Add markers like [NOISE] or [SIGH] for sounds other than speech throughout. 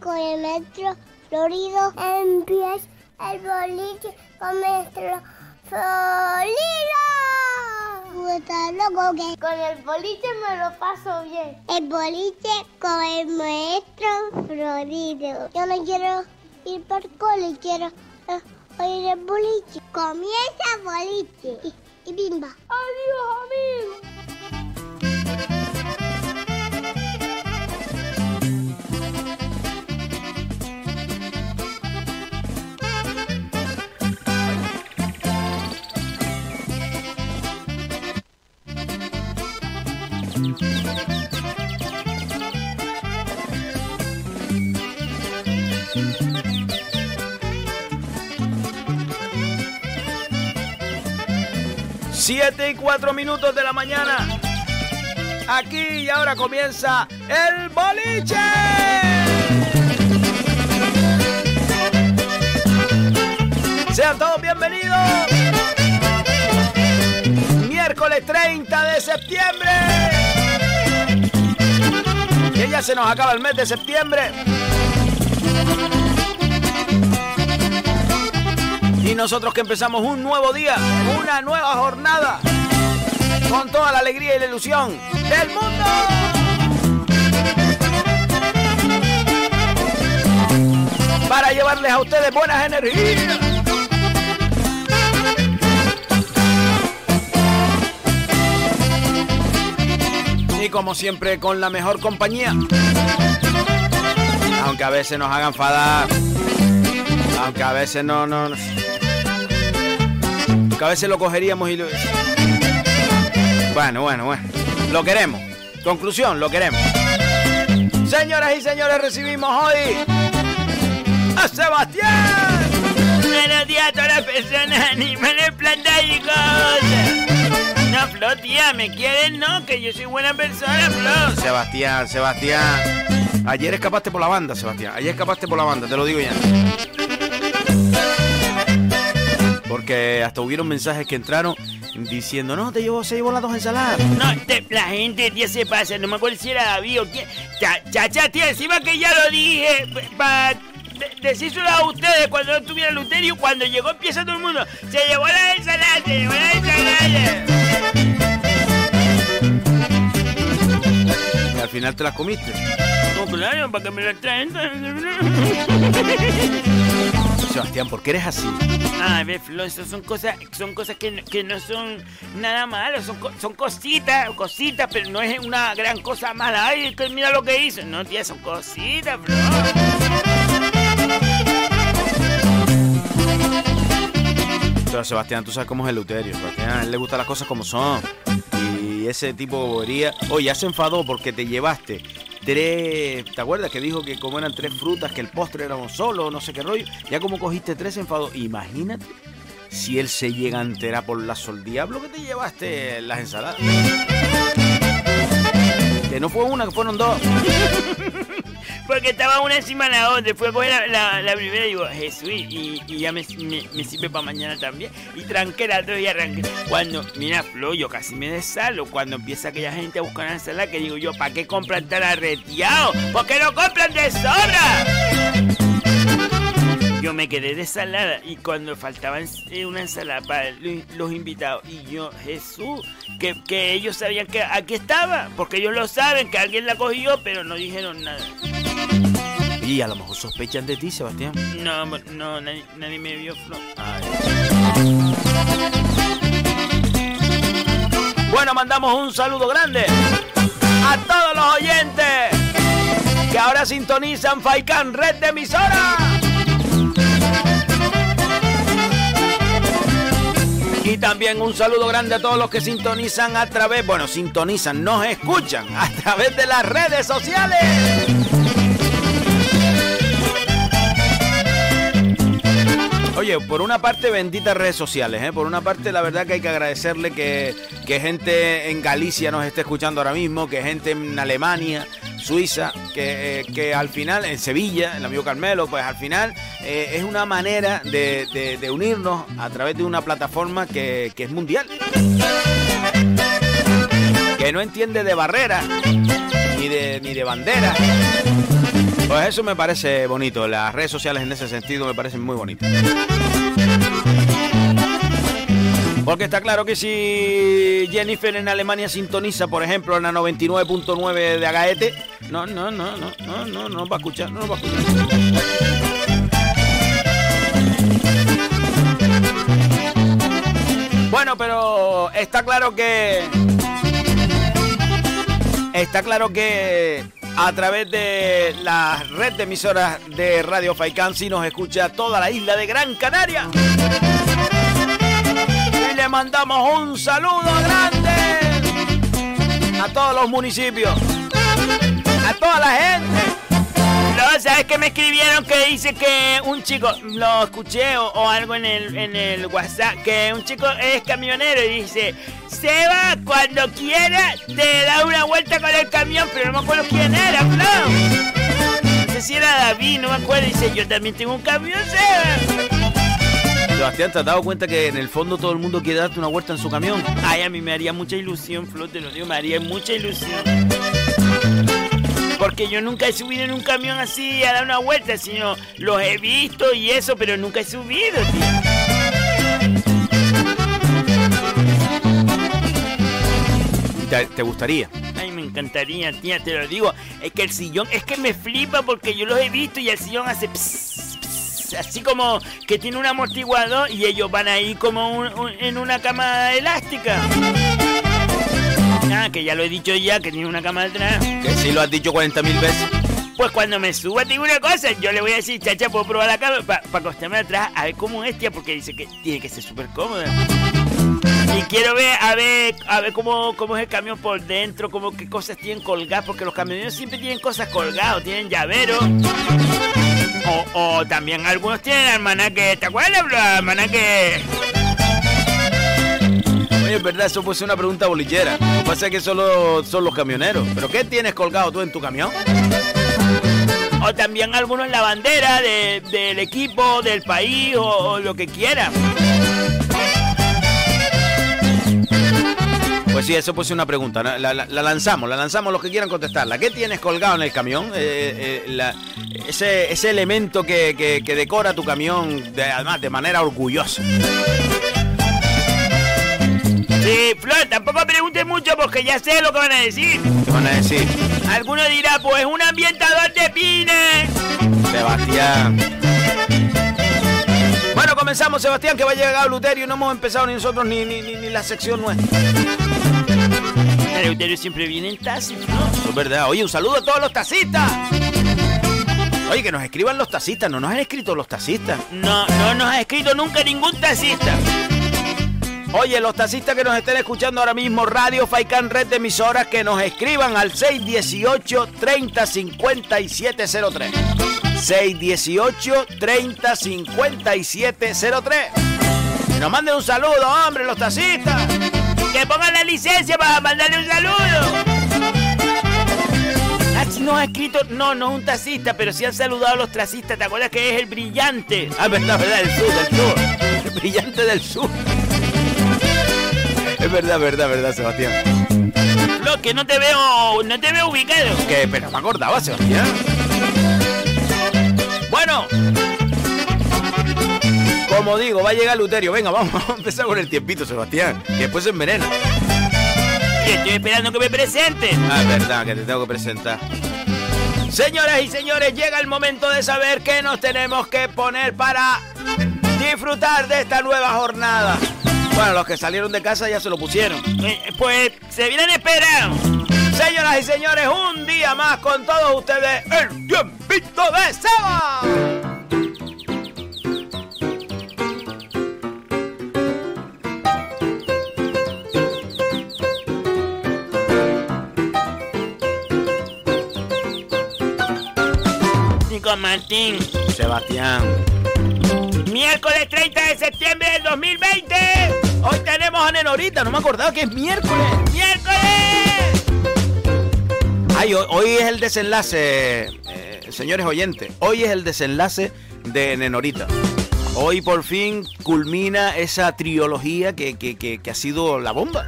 con el metro florido. Empieza el boliche con metro florido. Loco que con el boliche me lo paso bien. El boliche con el maestro florido. Yo no quiero ir para el cole, quiero eh, uh, ir al boliche. Comienza el boliche y, y bimba. Adiós, amigos. 7 y 4 minutos de la mañana. Aquí y ahora comienza el boliche. Sean todos bienvenidos. Miércoles 30 de septiembre. Que ya se nos acaba el mes de septiembre. Y nosotros que empezamos un nuevo día, una nueva jornada, con toda la alegría y la ilusión del mundo. Para llevarles a ustedes buenas energías. Y como siempre, con la mejor compañía. Aunque a veces nos hagan enfadar. Aunque a veces no, no, a veces lo cogeríamos y lo... Bueno, bueno, bueno. Lo queremos. Conclusión, lo queremos. Señoras y señores, recibimos hoy a Sebastián. Buenos días a todas las personas, animales, plantas y cosas. No, Flo, tía, ¿me quieren? No, que yo soy buena persona, Flo. Sebastián, Sebastián. Ayer escapaste por la banda, Sebastián. Ayer escapaste por la banda, te lo digo ya. Porque hasta hubieron mensajes que entraron diciendo, no, te llevo, se llevó las dos ensaladas. No, la gente, ya se pasa, no me acuerdo si era David o quién. Chacha, tía, encima que ya lo dije, para decírselo a ustedes cuando no estuviera Luterio, cuando llegó empieza todo el mundo, se llevó la ensalada, se llevó la ensalada. Y al final te las comiste. No, claro, para que me las traen. [LAUGHS] Sebastián, ¿por qué eres así? Ah, ve, Flo, eso son cosas, son cosas que, que no son nada malo, son, son cositas, cositas, pero no es una gran cosa mala. Ay, que mira lo que hizo. No, tía, son cositas, Flo. Pero Sebastián, tú sabes cómo es el Luterio. Sebastián, a él le gustan las cosas como son. Y ese tipo de bobería. Oye, ya se enfadó porque te llevaste tres. ¿Te acuerdas que dijo que como eran tres frutas, que el postre era uno solo, no sé qué rollo? Ya como cogiste tres enfados, imagínate si él se llega a enterar por la sol diablo que te llevaste las ensaladas. Que no fue una, que fueron dos. Porque estaba una encima de la otra. Fue a coger la, primera y digo, Jesús, y, ya me, sirve para mañana también. Y tranqué la otra y arranqué. Cuando, mira, Flo, yo casi me desalo. Cuando empieza aquella gente a buscar ensalada, que digo yo, ¿para qué compran tan arreteado? ¿Por qué no compran de sobra? Yo me quedé desalada y cuando faltaba eh, una ensalada para los invitados y yo, Jesús, que, que ellos sabían que aquí estaba, porque ellos lo saben, que alguien la cogió, pero no dijeron nada. Y a lo mejor sospechan de ti, Sebastián. No, no, nadie, me vio, Flo. Bueno, mandamos un saludo grande a todos los oyentes que ahora sintonizan Faikan Red de emisora. Y también un saludo grande a todos los que sintonizan a través, bueno, sintonizan, nos escuchan a través de las redes sociales. Oye, por una parte, benditas redes sociales, ¿eh? Por una parte, la verdad que hay que agradecerle que, gente en Galicia nos esté escuchando ahora mismo, que gente en Alemania, Suiza, que, que al final, en Sevilla, el amigo Carmelo, pues al final eh, es una manera de, unirnos a través de una plataforma que, que es mundial. Que no entiende de barreras ni de de, ni de bandera. Pues eso me parece bonito. Las redes sociales en ese sentido me parecen muy bonitas. Porque está claro que si Jennifer en Alemania sintoniza, por ejemplo, en la 99.9 de Agaete, no, no, no, no, no, no, no va a escuchar, no va a escuchar. Bueno, pero está claro que. Está claro que a través de la red de emisoras de Radio Faikán sí nos escucha toda la isla de Gran Canaria. Mandamos un saludo grande a todos los municipios, a toda la gente no, ¿sabes qué me escribieron? Que dice que un chico, lo escuché o, algo en el, en el WhatsApp, que un chico es camionero y dice, Seba, cuando quiera te da una vuelta con el camión, pero no me acuerdo quién era. No sé si era David, no me acuerdo. Dice, yo también tengo un camión, Seba. Sebastián, ¿te has dado cuenta que en el fondo todo el mundo quiere darte una vuelta en su camión? Ay, a mí me haría mucha ilusión, Flo, te lo digo, me haría mucha ilusión. Porque yo nunca he subido en un camión así a dar una vuelta, sino los he visto y eso, pero nunca he subido, tío. ¿Te, gustaría? Ay, me encantaría, tía, te lo digo. Es que el sillón, es que me flipa porque yo los he visto y el sillón hace así como que tiene un amortiguador y ellos van ahí como en una cama elástica. Ah, que ya lo he dicho ya, que tiene una cama atrás. Que sí lo has dicho 40 mil veces. Pues cuando me suba, tengo una cosa. Yo le voy a decir, chacha, puedo probar la cama para acostarme atrás a ver cómo es, tía, porque dice que tiene que ser súper cómoda. Y quiero ver, a ver, a ver cómo, cómo es el camión por dentro, cómo qué cosas tienen colgadas, porque los camioneros siempre tienen cosas colgadas, tienen llaveros. O, o también algunos tienen almanaque, ¿te acuerdas, bro? Almanaque es verdad, eso ser una pregunta bolillera. Lo que pasa es que solo son los camioneros. ¿Pero qué tienes colgado tú en tu camión? O también algunos la bandera del equipo, del país o, lo que quiera. Pues sí, eso puede ser una pregunta. La, lanzamos, la lanzamos los que quieran contestarla. ¿Qué tienes colgado en el camión? Eh, eh, ese, ese, elemento que, decora tu camión, además de manera orgullosa. Sí, Flor, tampoco preguntes mucho porque ya sé lo que van a decir. ¿Qué van a decir? Alguno dirá, pues un ambientador de pines. Sebastián. Bueno, comenzamos, Sebastián, que va a llegar Luterio. No hemos empezado ni nosotros ni, ni, ni, la sección nuestra. Siempre viene en taxi, ¿no? Es verdad. Oye, un saludo a todos los taxistas. Oye, que nos escriban los taxistas. No nos han escrito los taxistas. No, no nos ha escrito nunca ningún taxista. Oye, los taxistas que nos estén escuchando ahora mismo, Radio Faikan Red de emisoras, que nos escriban al 618 30 5703. 618 30 5703. Que nos manden un saludo, hombre, los taxistas. Que pongan la licencia para mandarle un saludo. No ha escrito, no, no un taxista, pero sí han saludado a los taxistas. ¿Te acuerdas que es el brillante? Ah, verdad, verdad, el sur, del sur. El brillante del sur. Es verdad, verdad, verdad, Sebastián. Lo que no te veo, no te veo ubicado. Que, pero me acordaba, Sebastián. Bueno. Como digo, va a llegar Luterio. Venga, [LAUGHS] vamos, a empezar con el tiempito, Sebastián. Que después se envenena. Estoy esperando que me presente. Ah, es verdad, que te tengo que presentar. Señoras y señores, llega el momento de saber qué nos tenemos que poner para disfrutar de esta nueva jornada. Bueno, los que salieron de casa ya se lo pusieron. Eh, pues se vienen esperando. Señoras y señores, un día más con todos ustedes, el tiempito de Seba. Martín. Sebastián. Miércoles 30 de septiembre del 2020. Hoy tenemos a Nenorita, no me acordaba que es miércoles. ¡Miércoles! Ay, hoy, es el desenlace, eh, señores oyentes. Hoy es el desenlace de Nenorita. Hoy por fin culmina esa trilogía que, que, ha sido la bomba.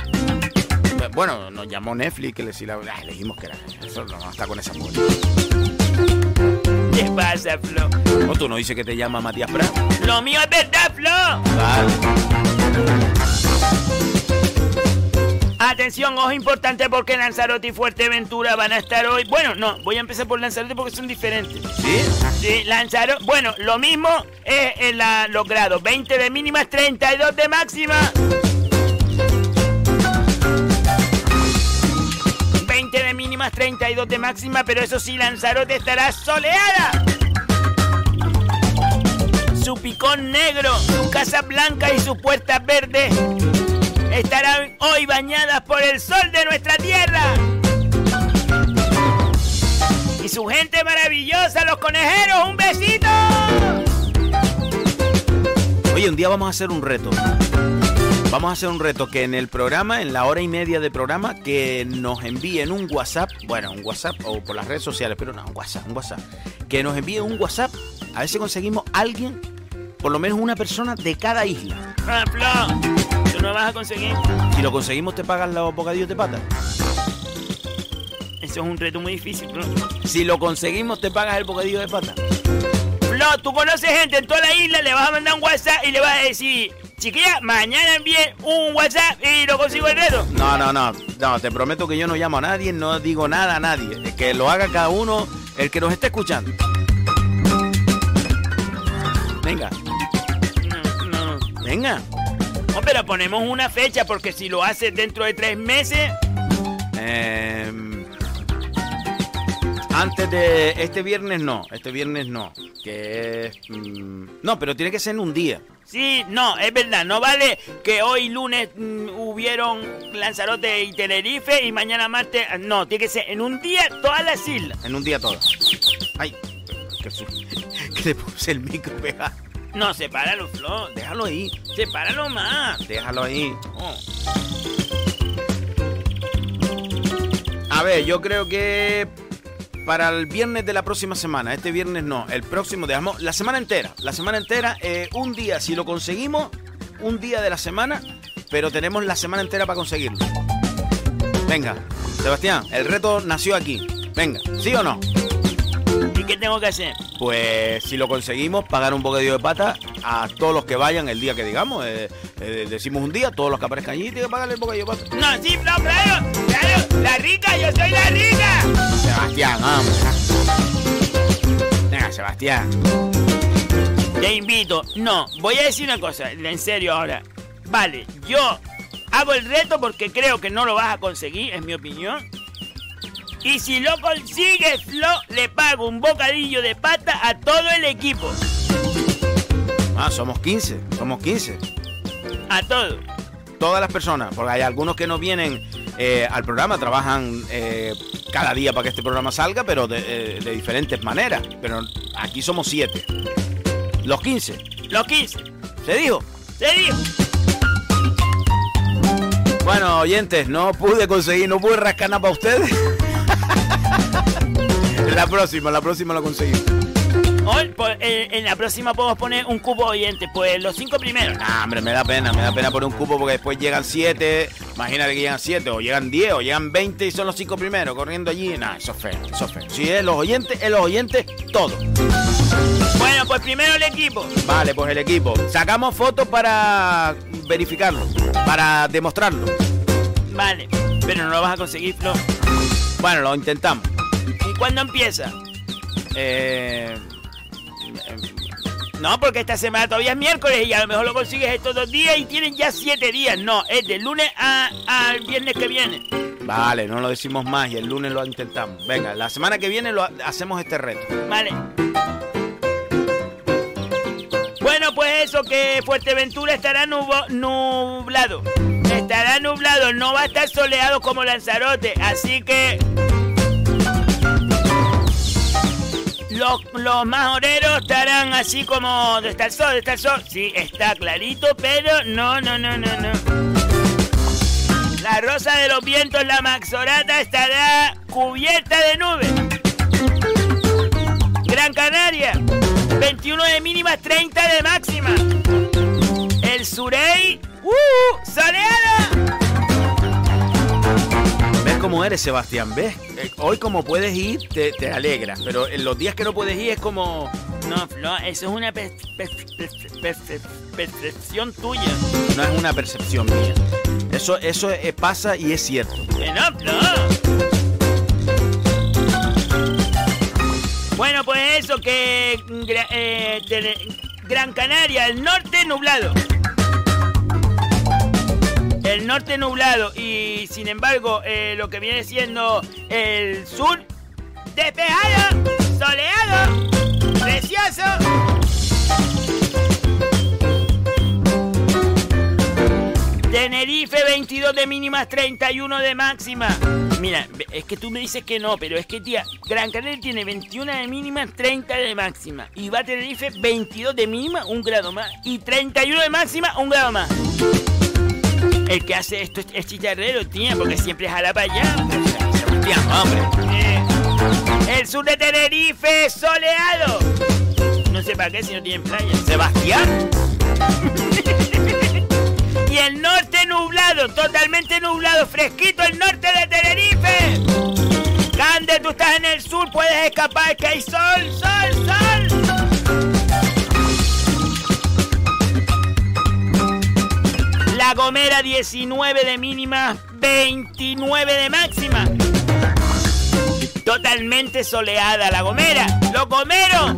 bueno, nos llamó Netflix, que le, la, ah, dijimos que era. Eso no está con esa polla. ¿Qué pasa, Flo? ¿O tú no dices que te llama Matías Prat? Lo mío es verdad, Flo. Vale. Atención, ojo importante porque Lanzarote y Fuerteventura van a estar hoy. Bueno, no, voy a empezar por Lanzarote porque son diferentes. ¿Sí? Sí, Lanzarote. Bueno, lo mismo es en la, los grados: 20 de mínimas, 32 de máxima. Mínimas, 32 de máxima, pero eso sí, Lanzarote estará soleada. Su picón negro, su casa blanca y su puerta verde estarán hoy bañadas por el sol de nuestra tierra. Y su gente maravillosa, los conejeros, un besito. Oye, un día vamos a hacer un reto. Vamos a hacer un reto que en el programa, en la hora y media de programa, que nos envíen un WhatsApp, bueno, un WhatsApp o por las redes sociales, pero no, un WhatsApp, un WhatsApp. Que nos envíen un WhatsApp, a ver si conseguimos alguien, por lo menos una persona de cada isla. Ah, Flo, tú no vas a conseguir. Si lo conseguimos, te pagan los bocadillos de pata. Eso es un reto muy difícil, Flo. Si lo conseguimos, te pagas el bocadillo de pata. Flo, tú conoces gente en toda la isla, le vas a mandar un WhatsApp y le vas a decir, chiquilla, mañana envíe un WhatsApp y lo consigo el reto. No, no, no, no, te prometo que yo no llamo a nadie, no digo nada a nadie. Que lo haga cada uno, el que nos esté escuchando. Venga, No, no. venga. No, pero ponemos una fecha porque si lo haces dentro de tres meses, Em, antes de este viernes no, este viernes no, que es... mm, no, pero tiene que ser en un día. Sí, no, es verdad, no vale que hoy lunes mm, hubieron Lanzarote y Tenerife y mañana martes, no, tiene que ser en un día todas las islas. En un día todo. Ay, que, [LAUGHS] que le puse el micro pegado. No, sepáralo, Flo, Déjalo ahí, sepáralo más. déjalo ahí. Oh. A ver, yo creo que para el viernes de la próxima semana, este viernes no, el próximo, dejamos la semana entera, la semana entera, eh, un día, si lo conseguimos, un día de la semana, pero tenemos la semana entera para conseguirlo. Venga, Sebastián, el reto nació aquí. Venga, ¿sí o no? ¿Y qué tengo que hacer? Pues si lo conseguimos, pagar un bocadillo de pata a todos los que vayan el día que digamos. eh, eh, decimos un día, todos los que aparezcan allí tienen que pagarle el bocadillo de pata. No, sí, claro, la rica, yo soy la rica. Sebastián, vamos. Venga, Sebastián. Te invito. No, voy a decir una cosa, en serio ahora. Vale, yo hago el reto porque creo que no lo vas a conseguir, es mi opinión. Y si lo consigues, Flo, le pago un bocadillo de pata a todo el equipo. Ah, somos 15, somos 15. A todo. Todas las personas, porque hay algunos que no vienen eh, al programa, trabajan eh, cada día para que este programa salga, pero de, eh, de diferentes maneras. Pero aquí somos 7. Los 15. Los 15. ¿Se dijo? Se dijo. Bueno, oyentes, no pude conseguir, no pude rascar nada para ustedes. [LAUGHS] la próxima, la próxima lo conseguí. Hoy, pues, eh, en la próxima podemos poner un cubo oyente, pues los cinco primeros. Nah, hombre, me da pena, me da pena poner un cupo porque después llegan 7. Imagínate que llegan 7, o llegan 10, o llegan 20 y son los 5 primeros corriendo allí. Nah, eso es feo, eso es feo. Si es los oyentes, es los oyentes, todo. Bueno, pues primero el equipo. Vale, pues el equipo. Sacamos fotos para verificarlo, para demostrarlo. Vale, pero no lo vas a conseguir, Flo. Bueno, lo intentamos. ¿Y cuándo empieza? Eh, No, porque esta semana todavía es miércoles y a lo mejor lo consigues estos dos días y tienen ya siete días. No, es de lunes al viernes que viene. vale, no lo decimos más y el lunes lo intentamos. Venga, la semana que viene lo ha- hacemos este reto. Vale. Bueno, pues eso, que Fuerteventura estará nubo- nublado. Estará nublado, no va a estar soleado como Lanzarote. Así que... Los, los majoreros estarán así como... ¿Dónde está sol? Sí, está clarito, pero no, no, no, no, no. La rosa de los vientos, la maxorata, estará cubierta de nubes. Gran Canaria, 21 de mínima, 30 de máxima. El Surey, ¡uh! ¡Soleada! Como eres, Sebastián, ¿ves? Eh, Hoy como puedes ir, te, te alegra, pero en los días que no puedes ir es como... No, Flo, eso es una per- per- per- per- percepción tuya. No es una percepción mía. Eso, eso eh, pasa y es cierto. No, Flo. Bueno, pues eso, que gra- eh, Gran Canaria, el norte nublado. El norte nublado y sin embargo eh, lo que viene siendo el sur despejado, soleado, precioso. Tenerife 22 de mínimas, 31 de máxima. Mira, es que tú me dices que no, pero es que tía, Gran Canaria tiene 21 de mínimas, 30 de máxima. Y va a Tenerife 22 de mínima, un grado más. Y 31 de máxima, un grado más. El que hace esto es, es chicharrero, tía, porque siempre jala para allá. Sebastián, hombre. Eh, el sur de Tenerife soleado. No sé para qué si no tienen playa. Sebastián. [LAUGHS] Y el norte nublado, totalmente nublado, fresquito el norte de Tenerife. Cande, tú estás en el sur, puedes escapar, que hay sol, sol, sol. La Gomera 19 de mínima, 29 de máxima. Totalmente soleada La Gomera. Los Gomeros.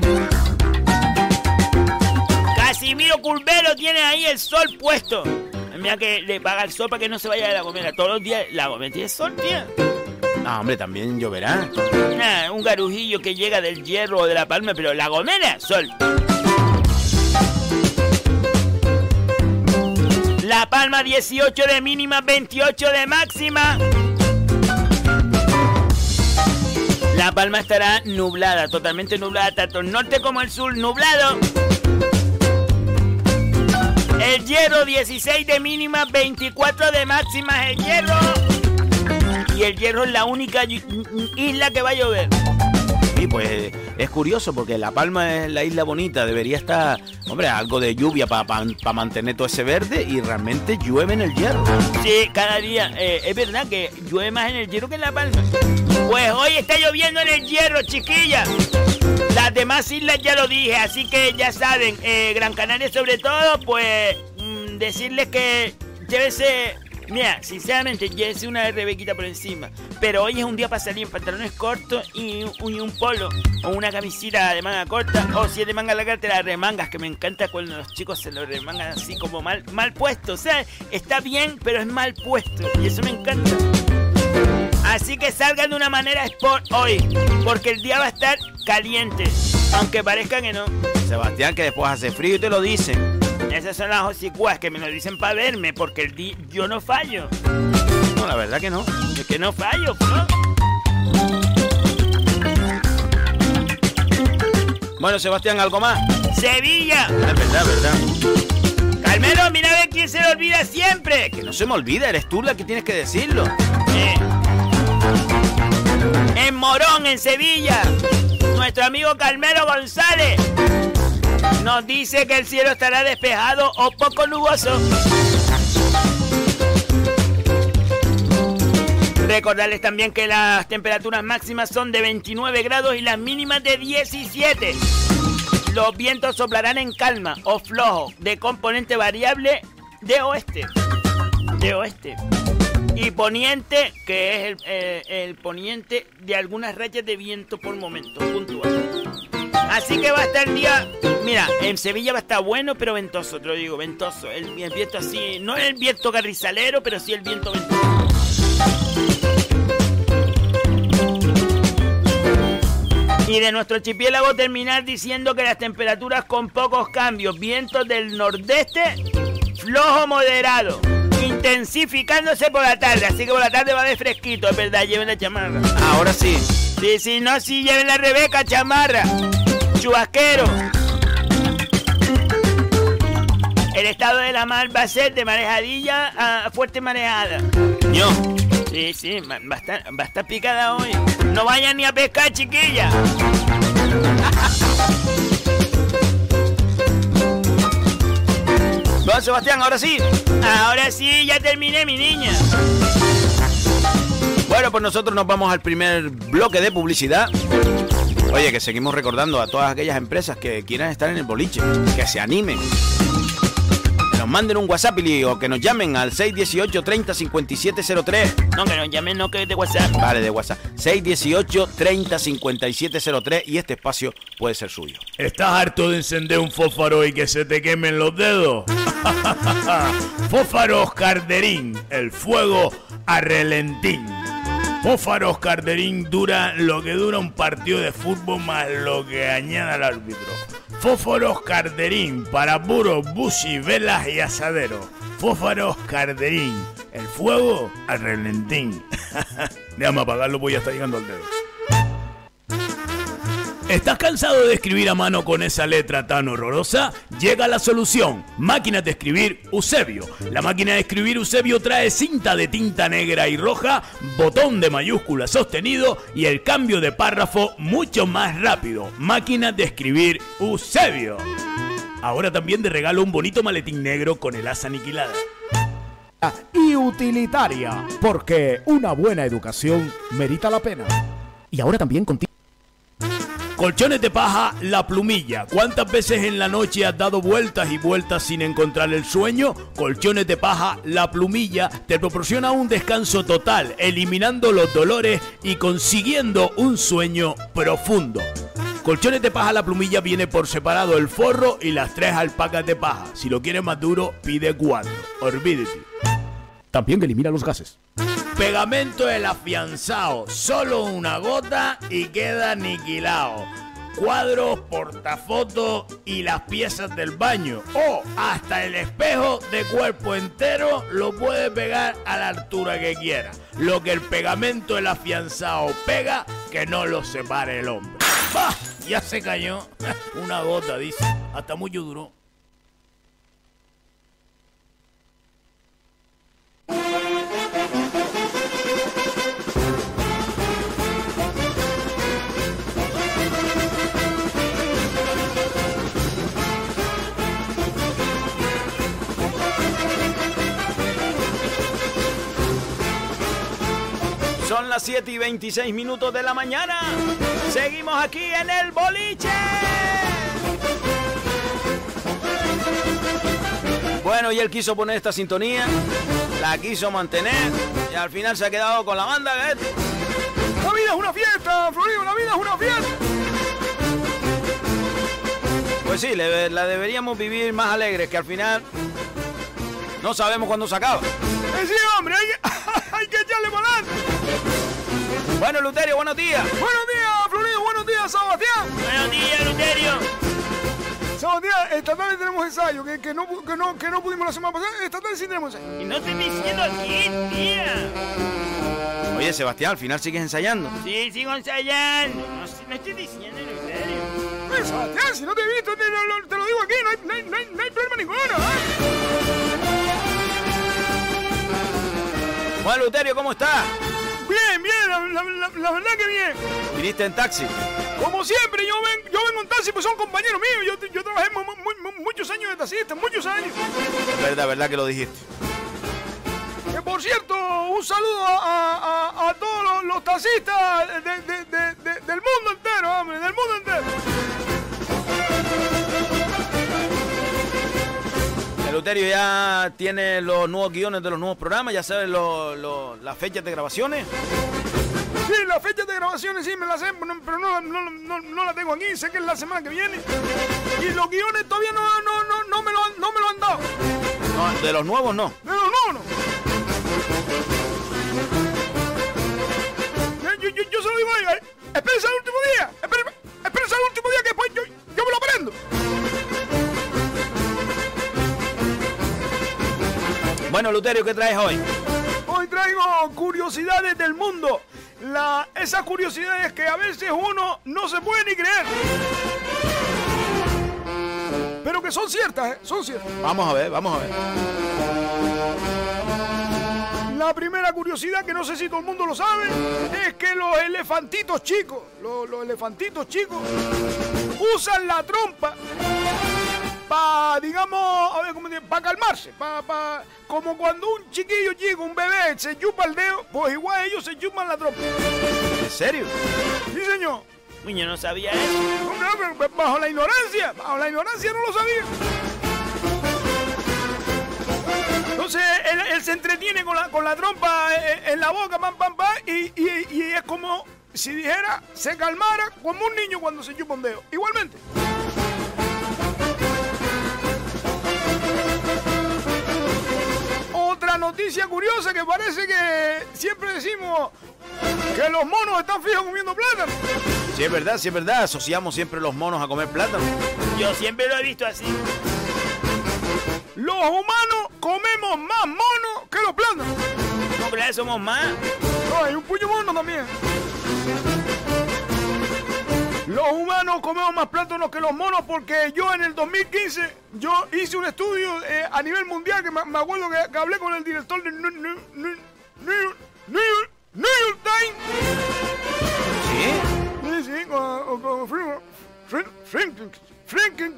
Casimiro Curvelo tiene ahí el sol puesto. Mira que le paga el sol para que no se vaya de La Gomera. Todos los días La Gomera tiene sol, tía. Ah, hombre, también lloverá. Nah, un garujillo que llega del hierro o de la palma, pero La Gomera, sol. La Palma 18 de mínima, 28 de máxima. La Palma estará nublada, totalmente nublada, tanto el norte como el sur nublado. El Hierro 16 de mínima, 24 de máxima el Hierro. Y el Hierro es la única y- isla que va a llover. Sí, pues es curioso porque La Palma es la isla bonita, debería estar, hombre, algo de lluvia para mantener todo ese verde y realmente llueve en el hierro. Sí, cada día. eh, es verdad que llueve más en el Hierro que en La Palma. Pues hoy está lloviendo en el Hierro, chiquilla. Las demás islas ya lo dije, así que ya saben, eh, Gran Canaria sobre todo, pues mm, decirles que llévese, mira, sinceramente llévese una de Rebequita por encima. Pero hoy es un día para salir en pantalones cortos y un, y un polo, o una camisita de manga corta, o si es de manga larga te la remangas, que me encanta cuando los chicos se lo remangan así como mal, mal puesto. O sea, está bien, pero es mal puesto, y eso me encanta. Así que salgan de una manera sport hoy, porque el día va a estar caliente, aunque parezca que no. Sebastián, que después hace frío y te lo dicen. Esas son las hocicuas que me lo dicen para verme, porque el día yo no fallo. No, la verdad que no. Es que no fallo, ¿no? Bueno, Sebastián, ¿algo más? Sevilla. Es verdad, verdad. Carmelo, mira a ver quién se le olvida siempre. Que no se me olvida, eres tú la que tienes que decirlo. Eh. En Morón, en Sevilla, nuestro amigo Carmelo González nos dice que el cielo estará despejado o poco nuboso. Recordarles también que las temperaturas máximas son de 29 grados y las mínimas de 17. Los vientos soplarán en calma o flojo, de componente variable de oeste. De oeste y poniente, que es el, eh, el poniente de algunas rayas de viento por momento, puntual. Así que va a estar el día. Mira, en Sevilla va a estar bueno, pero ventoso, te lo digo, ventoso. El, el viento así, no el viento carrizalero, pero sí el viento ventoso. Y de nuestro archipiélago terminar diciendo que las temperaturas con pocos cambios, vientos del nordeste, flojo moderado, intensificándose por la tarde, así que por la tarde va de fresquito, es verdad, lleven la chamarra. Ahora sí. Sí, sí, no, sí, lleven la Rebeca, chamarra, chubasquero. El estado de la mar va a ser de marejadilla a fuerte marejada. Yo. Sí, sí, va a estar, va a estar picada hoy. No vayan ni a pescar, chiquilla. [LAUGHS] Bueno, Sebastián, ahora sí. Ahora sí, ya terminé, mi niña. Bueno, pues nosotros nos vamos al primer bloque de publicidad. Oye, que seguimos recordando a todas aquellas empresas que quieran estar en el boliche, que se animen. Que nos manden un WhatsApp y- o que nos llamen al 618 30 5703. No, que nos llamen, no que es de WhatsApp. Vale, de WhatsApp. 618 30 5703 y este espacio puede ser suyo. ¿Estás harto de encender un fósforo y que se te quemen los dedos? [LAUGHS] Fósfaros Carderín, el fuego a relentín. Fósfaros Carderín dura lo que dura un partido de fútbol más lo que añada el árbitro. Fósforos Carderín para puros, bushi, velas y asaderos. Fósforos Carderín, el fuego a relentín. [LAUGHS] Déjame apagarlo, pues ya está llegando al dedo. ¿Estás cansado de escribir a mano con esa letra tan horrorosa? Llega la solución. Máquinas de escribir Eusebio. La máquina de escribir Eusebio trae cinta de tinta negra y roja, botón de mayúscula sostenido y el cambio de párrafo mucho más rápido. Máquinas de escribir Eusebio. Ahora también de regalo un bonito maletín negro con el asa aniquilada. y utilitaria, porque una buena educación merita la pena. Y ahora también contigo. Colchones de paja, la plumilla. ¿Cuántas veces en la noche has dado vueltas y vueltas sin encontrar el sueño? Colchones de paja, la plumilla te proporciona un descanso total, eliminando los dolores y consiguiendo un sueño profundo. Colchones de paja, la plumilla viene por separado el forro y las tres alpacas de paja. Si lo quieres más duro, pide cuatro. Olvídate. También elimina los gases. Pegamento el afianzado, solo una gota y queda aniquilado. Cuadros, portafotos y las piezas del baño. O hasta el espejo de cuerpo entero lo puede pegar a la altura que quiera. Lo que el pegamento el afianzado pega, que no lo separe el hombre. ¡Bah! Ya se cayó. [LAUGHS] Una gota, dice. Hasta mucho duró. Son las 7 y 26 minutos de la mañana. Seguimos aquí en el boliche. Bueno, y él quiso poner esta sintonía, la quiso mantener y al final se ha quedado con la banda. ¿eh? La vida es una fiesta, Florido, la vida es una fiesta. Pues sí, le- la deberíamos vivir más alegres, que al final no sabemos cuándo se acaba. Sí, hombre, hay, [LAUGHS] hay que echarle para adelante. Bueno, Luterio, buenos días. Buenos días, Florido. Buenos días, Sebastián. Buenos días, Luterio. Sebastián, esta tarde tenemos ensayo que, que, no, que, no, que no pudimos la semana pasada. Esta tarde sí tenemos ensayo. Y no te estoy diciendo aquí, tía. Oye, Sebastián, al final sigues ensayando. Sí, sigo ensayando. No, no estoy diciendo, Luterio. Eh, Sebastián, si no te he visto, te lo, te lo digo aquí. No hay, no hay, no hay, no hay problema ninguno. ¿eh? Bueno, Luterio, ¿cómo estás? Bien, bien, la, la- la- la verdad que bien. ¿Viniste en taxi? Como siempre, yo, ven, yo vengo en taxi, pues son compañeros míos. Yo, yo trabajé mu- mu- mu- muchos años de taxista, muchos años. Es verdad, verdad que lo dijiste. Que por cierto, un saludo a, a- todos los, los taxistas de- de- de- de- del mundo entero, hombre, del mundo entero. El Luterio ya tiene los nuevos guiones de los nuevos programas, ya lo- las fechas de grabaciones. Sí, las fechas de grabaciones sí me las sé, pero no, no, no, no, la tengo aquí, sé que es la semana que viene. Y los guiones todavía no, no, no, no, me, lo han, no me lo han dado. No, de los nuevos no. No, no, no. Yo, yo, yo se lo digo a ella, espérense al último día, espérense, espérense al último día que después yo, yo me lo aprendo. Bueno, Luterio, ¿qué traes hoy? Hoy traigo curiosidades del mundo. La, esas curiosidades que a veces uno no se puede ni creer. Pero que son ciertas, ¿eh? Son ciertas. Vamos a ver, vamos a ver. La primera curiosidad, que no sé si todo el mundo lo sabe, es que los elefantitos chicos, los, los elefantitos chicos, usan la trompa para, digamos, a ver, ¿cómo para calmarse, pa, pa, como cuando un chiquillo chico, un bebé, se chupa el dedo, pues igual ellos se chupan la trompa. ¿En serio? Sí, señor. Uy, yo no sabía eso. Hombre, bajo la ignorancia, bajo la ignorancia no lo sabía. Entonces él, él se entretiene con la, con la trompa en, en la boca, pam, pam, pam, y, y- y es como si dijera, se calmara como un niño cuando se chupa un dedo. Igualmente. Otra noticia curiosa que parece que siempre decimos que los monos están fijos comiendo plátano. Sí, es verdad, sí, es verdad. Asociamos siempre los monos a comer plátano. Yo siempre lo he visto así. Los humanos comemos más monos que los plátanos. No, claro, somos más. No, hay un puño mono también. Los humanos comemos más plátanos que los monos porque yo en el 2015 yo hice un estudio eh, a nivel mundial que me, me acuerdo que, que hablé con el director del New, New- New- New- York Times. ¿Sí? Sí, sí, con, con Frin- Frin- Franklin. Franklin,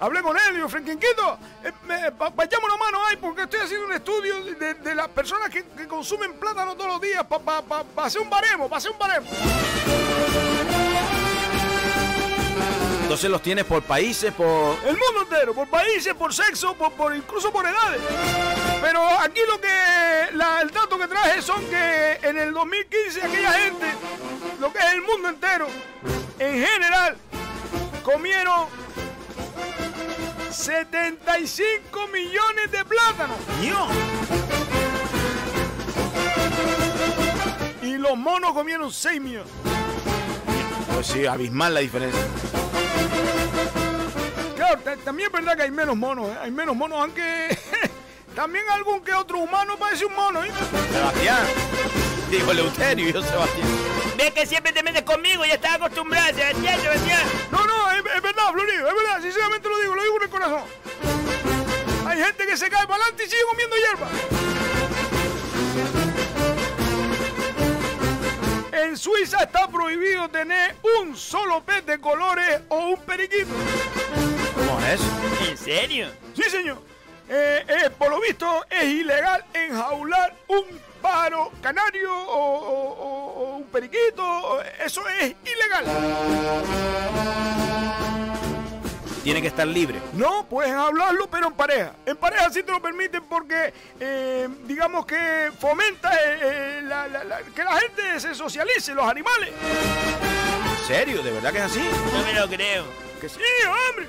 hablé con él y digo, Franklin-quito, eh, pa- vayamos una mano ahí porque estoy haciendo un estudio de, de las personas que, que consumen plátano todos los días para hacer un baremo, para hacer un baremo. Entonces los tienes por países, por... El mundo entero, por países, por sexo, por, por- incluso por edades. Pero aquí lo que la- el dato que traje son que en el 2015 aquella gente, lo que es el mundo entero, en general, comieron 75 millones de plátanos. Y los monos comieron 6 millones. Pues sí, abismal la diferencia. Claro, también es verdad que hay menos monos, ¿eh? hay menos monos, aunque [LAUGHS] también algún que otro humano parece un mono, ¿eh? Sebastián. Digo Eleuterio y yo Sebastián. Ves que siempre te metes conmigo, ya estás acostumbrado, Sebastián, Sebastián. No, no, es, es verdad, Florido, es verdad, sinceramente lo digo, lo digo con el corazón. Hay gente que se cae para adelante y sigue comiendo hierba. En Suiza está prohibido tener un solo pez de colores o un periquito. ¿Cómo es eso? ¿En serio? Sí, señor. Eh, eh, por lo visto es ilegal enjaular un pájaro canario o, o- o- o un periquito. Eso es ilegal. Tiene que estar libre. No, puedes hablarlo, pero en pareja. En pareja sí te lo permiten porque, eh, digamos que fomenta la- la- la- que la gente se socialice, los animales. ¿En serio? ¿De verdad que es así? No me lo creo. Que sí, hombre.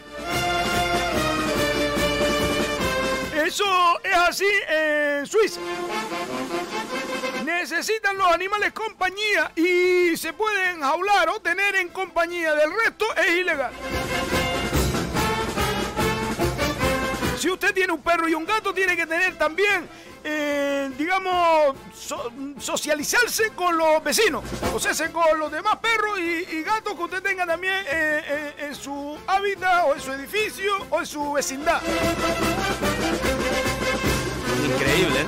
Eso es así en Suiza. Necesitan los animales compañía y se pueden jaular o tener en compañía del resto es ilegal. Si usted tiene un perro y un gato, tiene que tener también, eh, digamos, so- socializarse con los vecinos. O sea, se- con los demás perros y, y gatos que usted tenga también eh, eh, en su hábitat o en su edificio o en su vecindad. Increíble.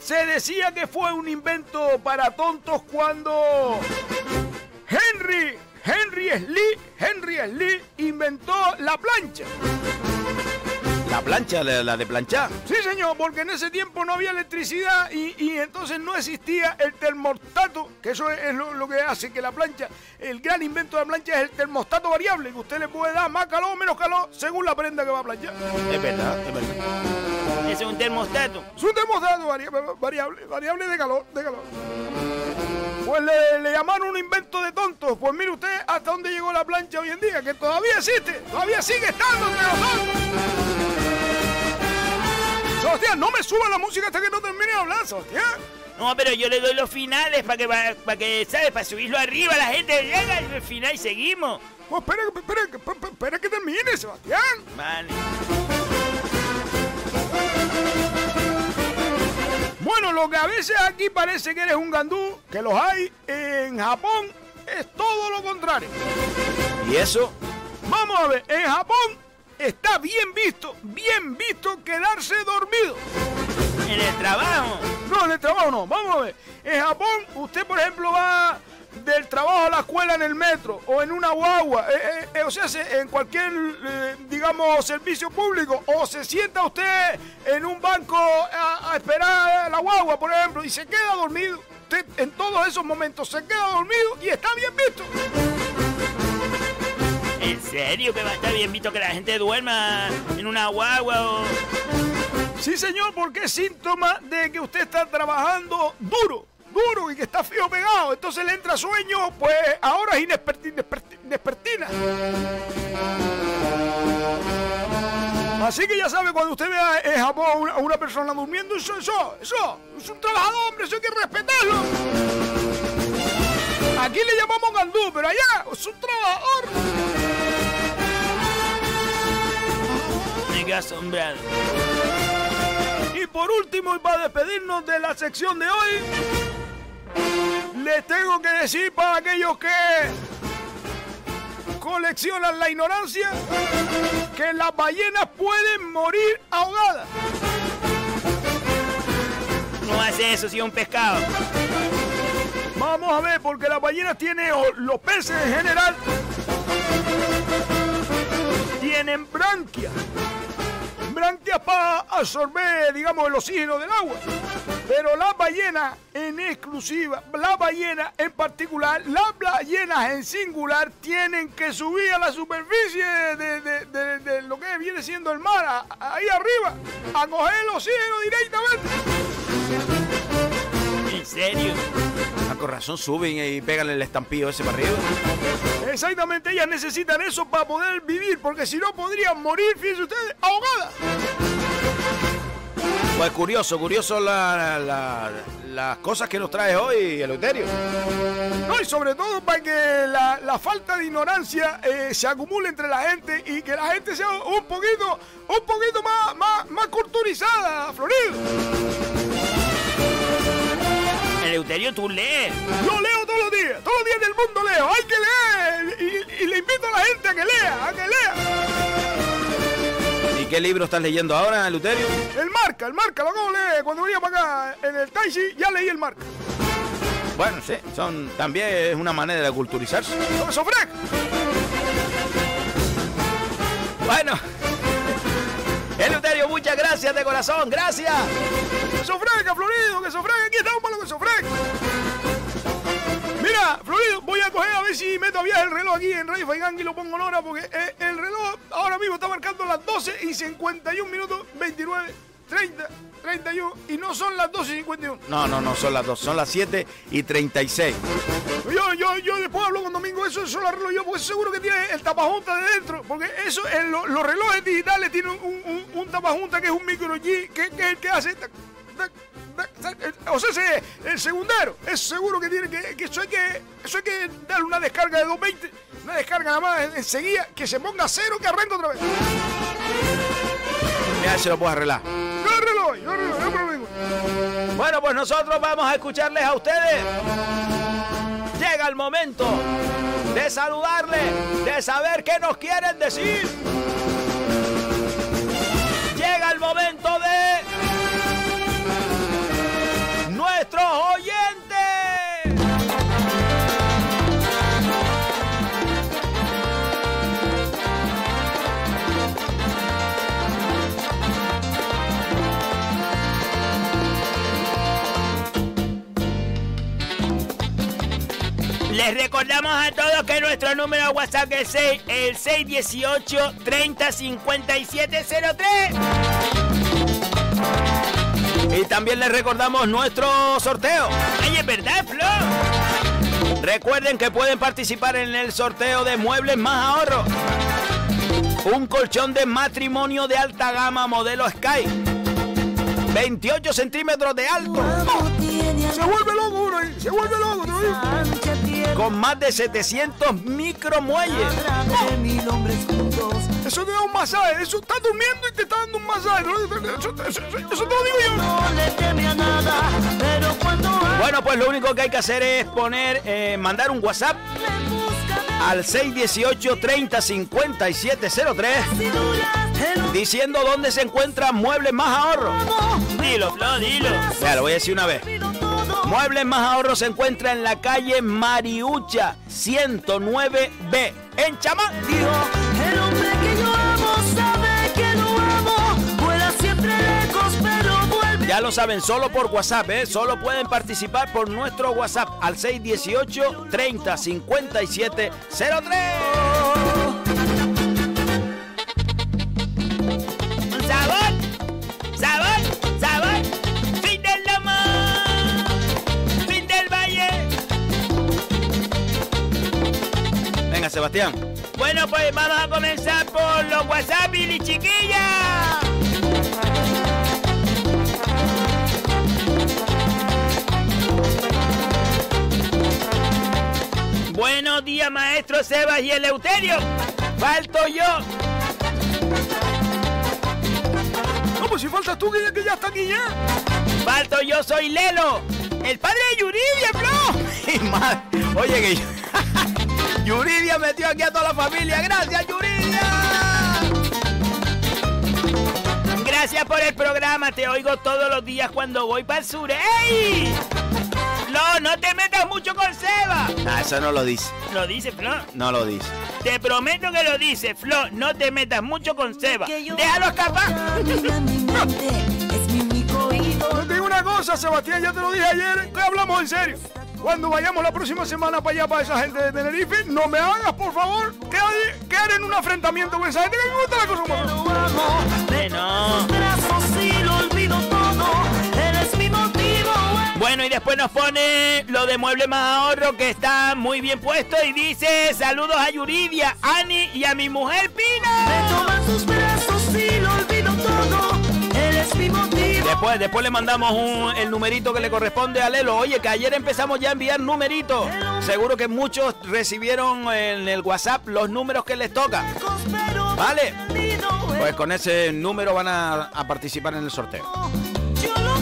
Se decía que fue un invento para tontos cuando Henry, Henry Slee, Henry Slee inventó la plancha. La plancha, la, la de planchar. Sí, señor, porque en ese tiempo no había electricidad y, y entonces no existía el termostato, que eso es, es lo, lo que hace que la plancha, el gran invento de la plancha es el termostato variable, que usted le puede dar más calor o menos calor según la prenda que va a planchar. Es verdad, es verdad. Ese es un termostato. Es un termostato vari- variable, variable de calor, de calor. Pues le, le llamaron un invento de tontos. Pues mire usted hasta dónde llegó la plancha hoy en día, que todavía existe, todavía sigue estando entre nosotros. Sebastián, no me suba la música hasta que no termine de hablar, Sebastián. No, pero yo le doy los finales para que, para que, ¿sabes? Para subirlo arriba, la gente llega al final y seguimos. Pues espera, espera, espera, espera que termine, Sebastián. Vale. Bueno, lo que a veces aquí parece que eres un gandú, que los hay en Japón, es todo lo contrario. ¿Y eso? Vamos a ver, en Japón está bien visto, bien visto quedarse dormido. En el trabajo. No, en el trabajo no, vamos a ver. En Japón, usted por ejemplo va del trabajo a la escuela en el metro o en una guagua, eh, eh, eh, o sea, se- en cualquier, eh, digamos, servicio público, o se sienta usted en un banco a, a esperar la guagua, por ejemplo, y se queda dormido. Usted en todos esos momentos se queda dormido y está bien visto. ¿En serio que va a estar bien visto que la gente duerma en una guagua o...? Sí, señor, porque es síntoma de que usted está trabajando duro, duro y que está frío pegado. Entonces le entra sueño, pues ahora es inesperti- inesperti- inespertina. Así que ya sabe, cuando usted vea en Japón a una, persona durmiendo, eso, eso, eso, es un trabajador, hombre, eso hay que respetarlo. Aquí le llamamos gandú, pero allá es un trabajador. Me quedo asombrado. Y por último, y para despedirnos de la sección de hoy, les tengo que decir para aquellos que coleccionan la ignorancia que las ballenas pueden morir ahogadas. No hace eso si es un pescado. Vamos a ver, porque las ballenas tienen, o los peces en general, tienen branquias. Branquias para absorber, digamos, el oxígeno del agua. Pero las ballenas en exclusiva, las ballenas en particular, las ballenas en singular tienen que subir a la superficie de, de- lo que viene siendo el mar, ahí arriba, a coger el oxígeno directamente. ¿En serio? Ah, con razón suben y pegan el estampillo ese para arriba. Exactamente, ellas necesitan eso para poder vivir, porque si no podrían morir, fíjense ustedes, ahogadas. Pues curioso, curioso la- la- las cosas que nos traes hoy, Eleuterio. No, y sobre todo para que la, la falta de ignorancia eh, se acumule entre la gente y que la gente sea un poquito, un poquito más, más, más culturizada, Florido. Eleuterio, tú lees. Yo leo todos los días, todos los días del mundo leo, hay que leer y, y le invito a la gente a que lea, a que lea. ¿Y qué libro estás leyendo ahora, Eleuterio? El marca, el marca, lo acabo de leer cuando venía para acá en el taxi, ya leí el marca. Bueno, sí, son, también es una manera de culturizarse. Sofrec. Bueno. Eleuterio, muchas gracias de corazón, gracias. Que Florido, que sofreca, aquí estamos para lo que sofreca. Mira, Florido, voy a coger a ver si meto a viaje el reloj aquí en Radio Faigang y lo pongo en hora porque eh, el reloj ahora mismo está marcando las 12 y 51 minutos, 29, 30, 31 y no son las 12 y 51. No, no, no, son las dos, son las 7 y 36. Yo, yo, yo después hablo con Domingo, eso, eso lo arreglo yo porque seguro que tiene el tapajunta de dentro. Porque eso, en lo- los relojes digitales tienen un, un, un tapajunta que es un micro G, que, que es el que hace. tac, tac, o sea, ese, el segundero, es seguro que tiene que, que eso hay que. Eso hay que darle una descarga de 220, una descarga nada más en- enseguida, que se ponga a cero, que arranque otra vez. Ya se lo puedo arreglar. Yo arreglo, yo arreglo, yo. Bueno, pues nosotros vamos a escucharles a ustedes. Llega el momento de saludarles, de saber qué nos quieren decir. Llega el momento de nuestros oyentes. Les recordamos a todos que nuestro número de WhatsApp es 6, el 618 30 5703. Y también les recordamos nuestro sorteo. Ay, es verdad, Flo. Recuerden que pueden participar en el sorteo de muebles más ahorro. Un colchón de matrimonio de alta gama modelo Sky. 28 centímetros de alto. Se vuelve loco uno ahí, se vuelve loco, te lo digo. Con más de 700 micromuelles. Eso te da un masaje, eso estás durmiendo y te está dando un masaje. Eso, eso- eso- eso te lo digo yo. Bueno, pues lo único que hay que hacer es poner, eh, mandar un WhatsApp al 618 30 5703 diciendo dónde se encuentran muebles más ahorro. Dilo, Flo, dilo. Vea, lo voy a decir una vez. Muebles más ahorro se encuentra en la calle Mariucha 109B en Chamán. El hombre que yo amo sabe que lo amo. Vuela siempre lejos, pero vuelve. Ya lo saben, solo por WhatsApp, ¿eh? Solo pueden participar por nuestro WhatsApp al 618 30 57 03. Sebastián. Bueno, pues vamos a comenzar por los WhatsApp y chiquillas. Buenos días, maestro Sebas y Eleuterio. Falto yo. ¿Cómo si faltas tú que ya, que ya está aquí ya? Falto yo, soy Lelo. El padre de Yuridia, Flo. [LAUGHS] Oye, que Yuridia metió aquí a toda la familia. Gracias, Yuridia. Gracias por el programa. Te oigo todos los días cuando voy para el sur. ¡Ey! No, no te metas mucho con Seba. Ah, eso no lo dice. Lo dice Flo. No lo dice. Te prometo que lo dice Flo. No te metas mucho con Seba. Déjalo escapar. [LAUGHS] Camina mi mente, es mi único oído. Te digo una cosa, Sebastián, ya te lo dije ayer, que hablamos en serio. Cuando vayamos la próxima semana para allá, para esa gente de Tenerife, no me hagas, por favor, que quedar en un enfrentamiento con esa gente que me gusta la cosa amo. Eh. Bueno, y después nos pone lo de Mueble Más Ahorro, que está muy bien puesto. Y dice, saludos a Yuridia, Ani y a mi mujer Me Pina. toma sus brazos y lo olvido todo. Después, después le mandamos un- el numerito que le corresponde a Lelo. Oye, que ayer empezamos ya a enviar numeritos. Seguro que muchos recibieron en el WhatsApp los números que les toca. Vale. Pues con ese número van a, participar en el sorteo.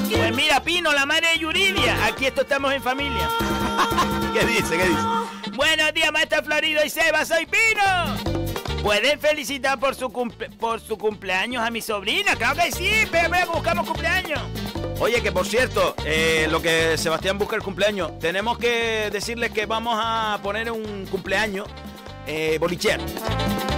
Pues mira, Pino, la madre de Yuridia. Aquí esto estamos en familia. [LAUGHS] ¿Qué dice? ¿Qué dice? Buenos días, maestro Florido y Seba, soy Pino. ¿Pueden felicitar por su, cumple- por su cumpleaños a mi sobrina? Claro que sí, pero buscamos cumpleaños. Oye, que por cierto, eh, lo que Sebastián busca el cumpleaños, tenemos que decirles que vamos a poner un cumpleaños eh.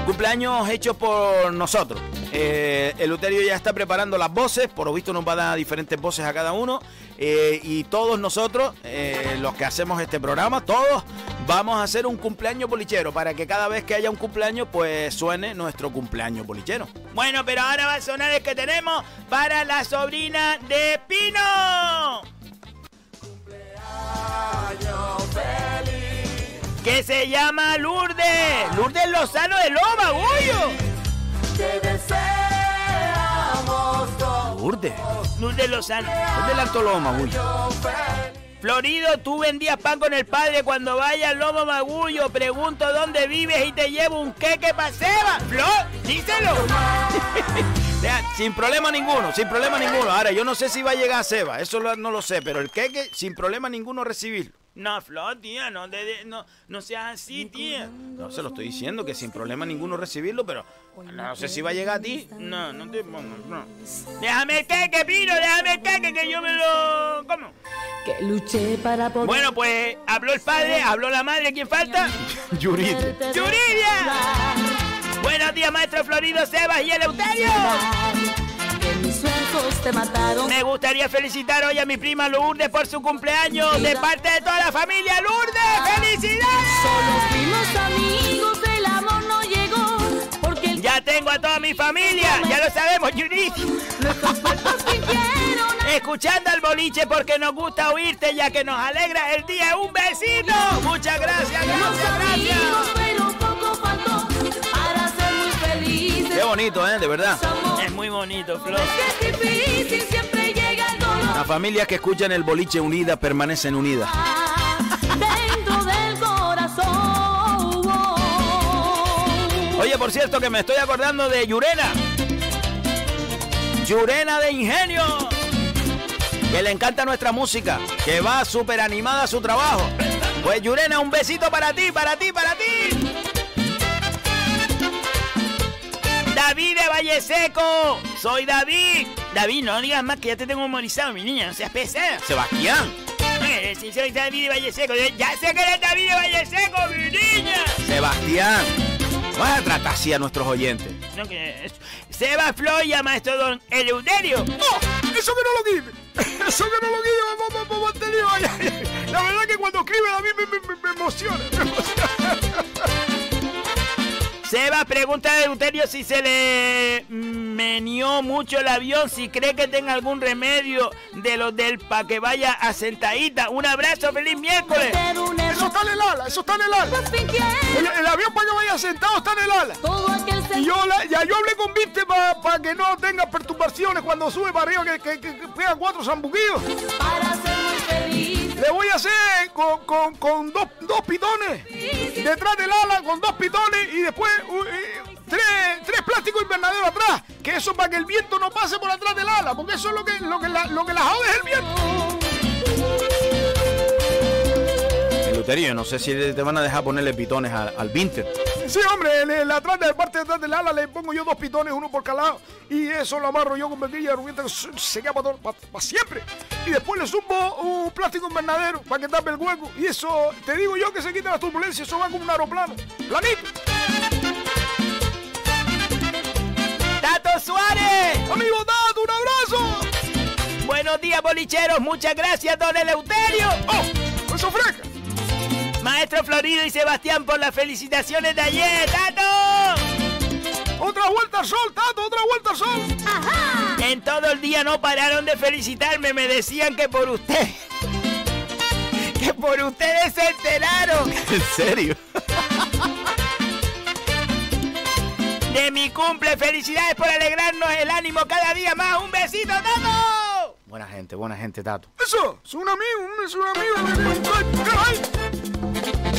Cumpleaños hecho por nosotros. Eh, el Uterio ya está preparando las voces, por lo visto nos va a dar diferentes voces a cada uno. eh, y todos nosotros, eh, los que hacemos este programa, todos vamos a hacer un cumpleaños bolichero para que cada vez que haya un cumpleaños, pues suene nuestro cumpleaños bolichero. Bueno, pero ahora va a sonar el que tenemos para la sobrina de Pino. Que se llama Lourdes. Lourdes Lozano de Loma, deseamos todo. Lourdes, Lourdes Lozano. es del Alto Loma, uy. Florido, tú vendías pan con el padre cuando vaya al Lomo Magullo. Pregunto dónde vives y te llevo un queque pa' Seba. Flor, díselo. [LAUGHS] Sin problema ninguno, sin problema ninguno. Ahora, yo no sé si va a llegar a Seba, eso lo- no lo sé, pero el queque, sin problema ninguno recibirlo. No, Flor, tía, no, de- de- no, no seas así, tía. No se lo estoy diciendo, que sin problema ninguno recibirlo, pero no sé si va a llegar a ti. No, no te pongas, no. Déjame el queque, Pino, déjame el queque que yo me lo... ¿Cómo? Que luché para poder. Bueno, pues habló el padre, habló la madre, ¿quién falta? [LAUGHS] Yuridia. ¡Yuridia! Buenos días, maestro Florido, Sebas y Eleuterio. Que te mataron. Me gustaría felicitar hoy a mi prima Lourdes por su cumpleaños de parte de toda la familia Lourdes. ¡Felicidades! Solo fuimos amigos, el amor no llegó. Porque el Ya tengo a toda mi familia, ya lo sabemos, Judith. Escuchando al boliche porque nos gusta oírte ya que nos alegra el día. ¡Un besito! Muchas gracias, gracias. Qué bonito, ¿eh? De verdad. Es muy bonito, Flor. Las familias que escuchan el boliche unida permanecen unidas. Dentro del corazón. Oye, por cierto, que me estoy acordando de Yurena. Yurena de Ingenio. Que le encanta nuestra música. Que va súper animada a su trabajo. Pues Yurena, un besito para ti, para ti, para ti. David de Valle Seco. Soy David. David, no digas más que ya te tengo memorizado, mi niña. No seas pesada. Sebastián. Eh, si soy David Valleseco. Eh, Ya sé que eres David Valleseco, mi niña. Sebastián, vas a tratar así a nuestros oyentes. No, que es- Seba Floya, maestro don Eleuterio. ¡No! ¡Eso que no lo quite! ¡Eso que no lo quite! ¡Vamos, vamos. La verdad que cuando escribe a mí me, me- me- me emociona. me emociona. Seba pregunta a Eleuterio si se le menió mucho el avión, si cree que tenga algún remedio de los del pa' que vaya a sentadita. Un abrazo, feliz miércoles. Eso está en el ala, eso está en el ala. El, el avión para que vaya sentado está en el ala. Y yo, la- ya yo hablé con Viste para que no tenga perturbaciones cuando sube para arriba, que, que, que, que pega cuatro zambuquillos. Le voy a hacer con, con, con dos, dos pitones detrás del ala, con dos pitones y después eh, tres, tres plásticos invernaderos atrás. Que eso para que el viento no pase por atrás del ala, porque eso es lo que, lo que, lo que la jode es el viento. Eleuterio, yo no sé si te van a dejar ponerle pitones al, al Vinter. Sí, hombre, en el atrás de la parte de atrás del ala le pongo yo dos pitones, uno por cada lado, y eso lo amarro yo con verguilla de se queda para, siempre. Y después le subo un plástico invernadero para que tape el hueco. Y eso, te digo yo que se quita las turbulencias, eso va como un aeroplano. Planito. ¡Tato Suárez! Amigo Tato, un abrazo. Buenos días, bolicheros. Muchas gracias, don Eleuterio. ¡Oh! ¡Eso fresca! Maestro Florido y Sebastián por las felicitaciones de ayer. ¡Tato! ¡Otra vuelta al sol, Tato! ¡Otra vuelta al sol! En todo el día no pararon de felicitarme. Me decían que por usted. Que por ustedes se enteraron ¿En serio? de mi cumple. Felicidades por alegrarnos el ánimo cada día más. ¡Un besito, Tato! Buena gente, buena gente, Tato. ¡Eso! ¡Es un amigo! ¡Es un amigo! ¡Ay!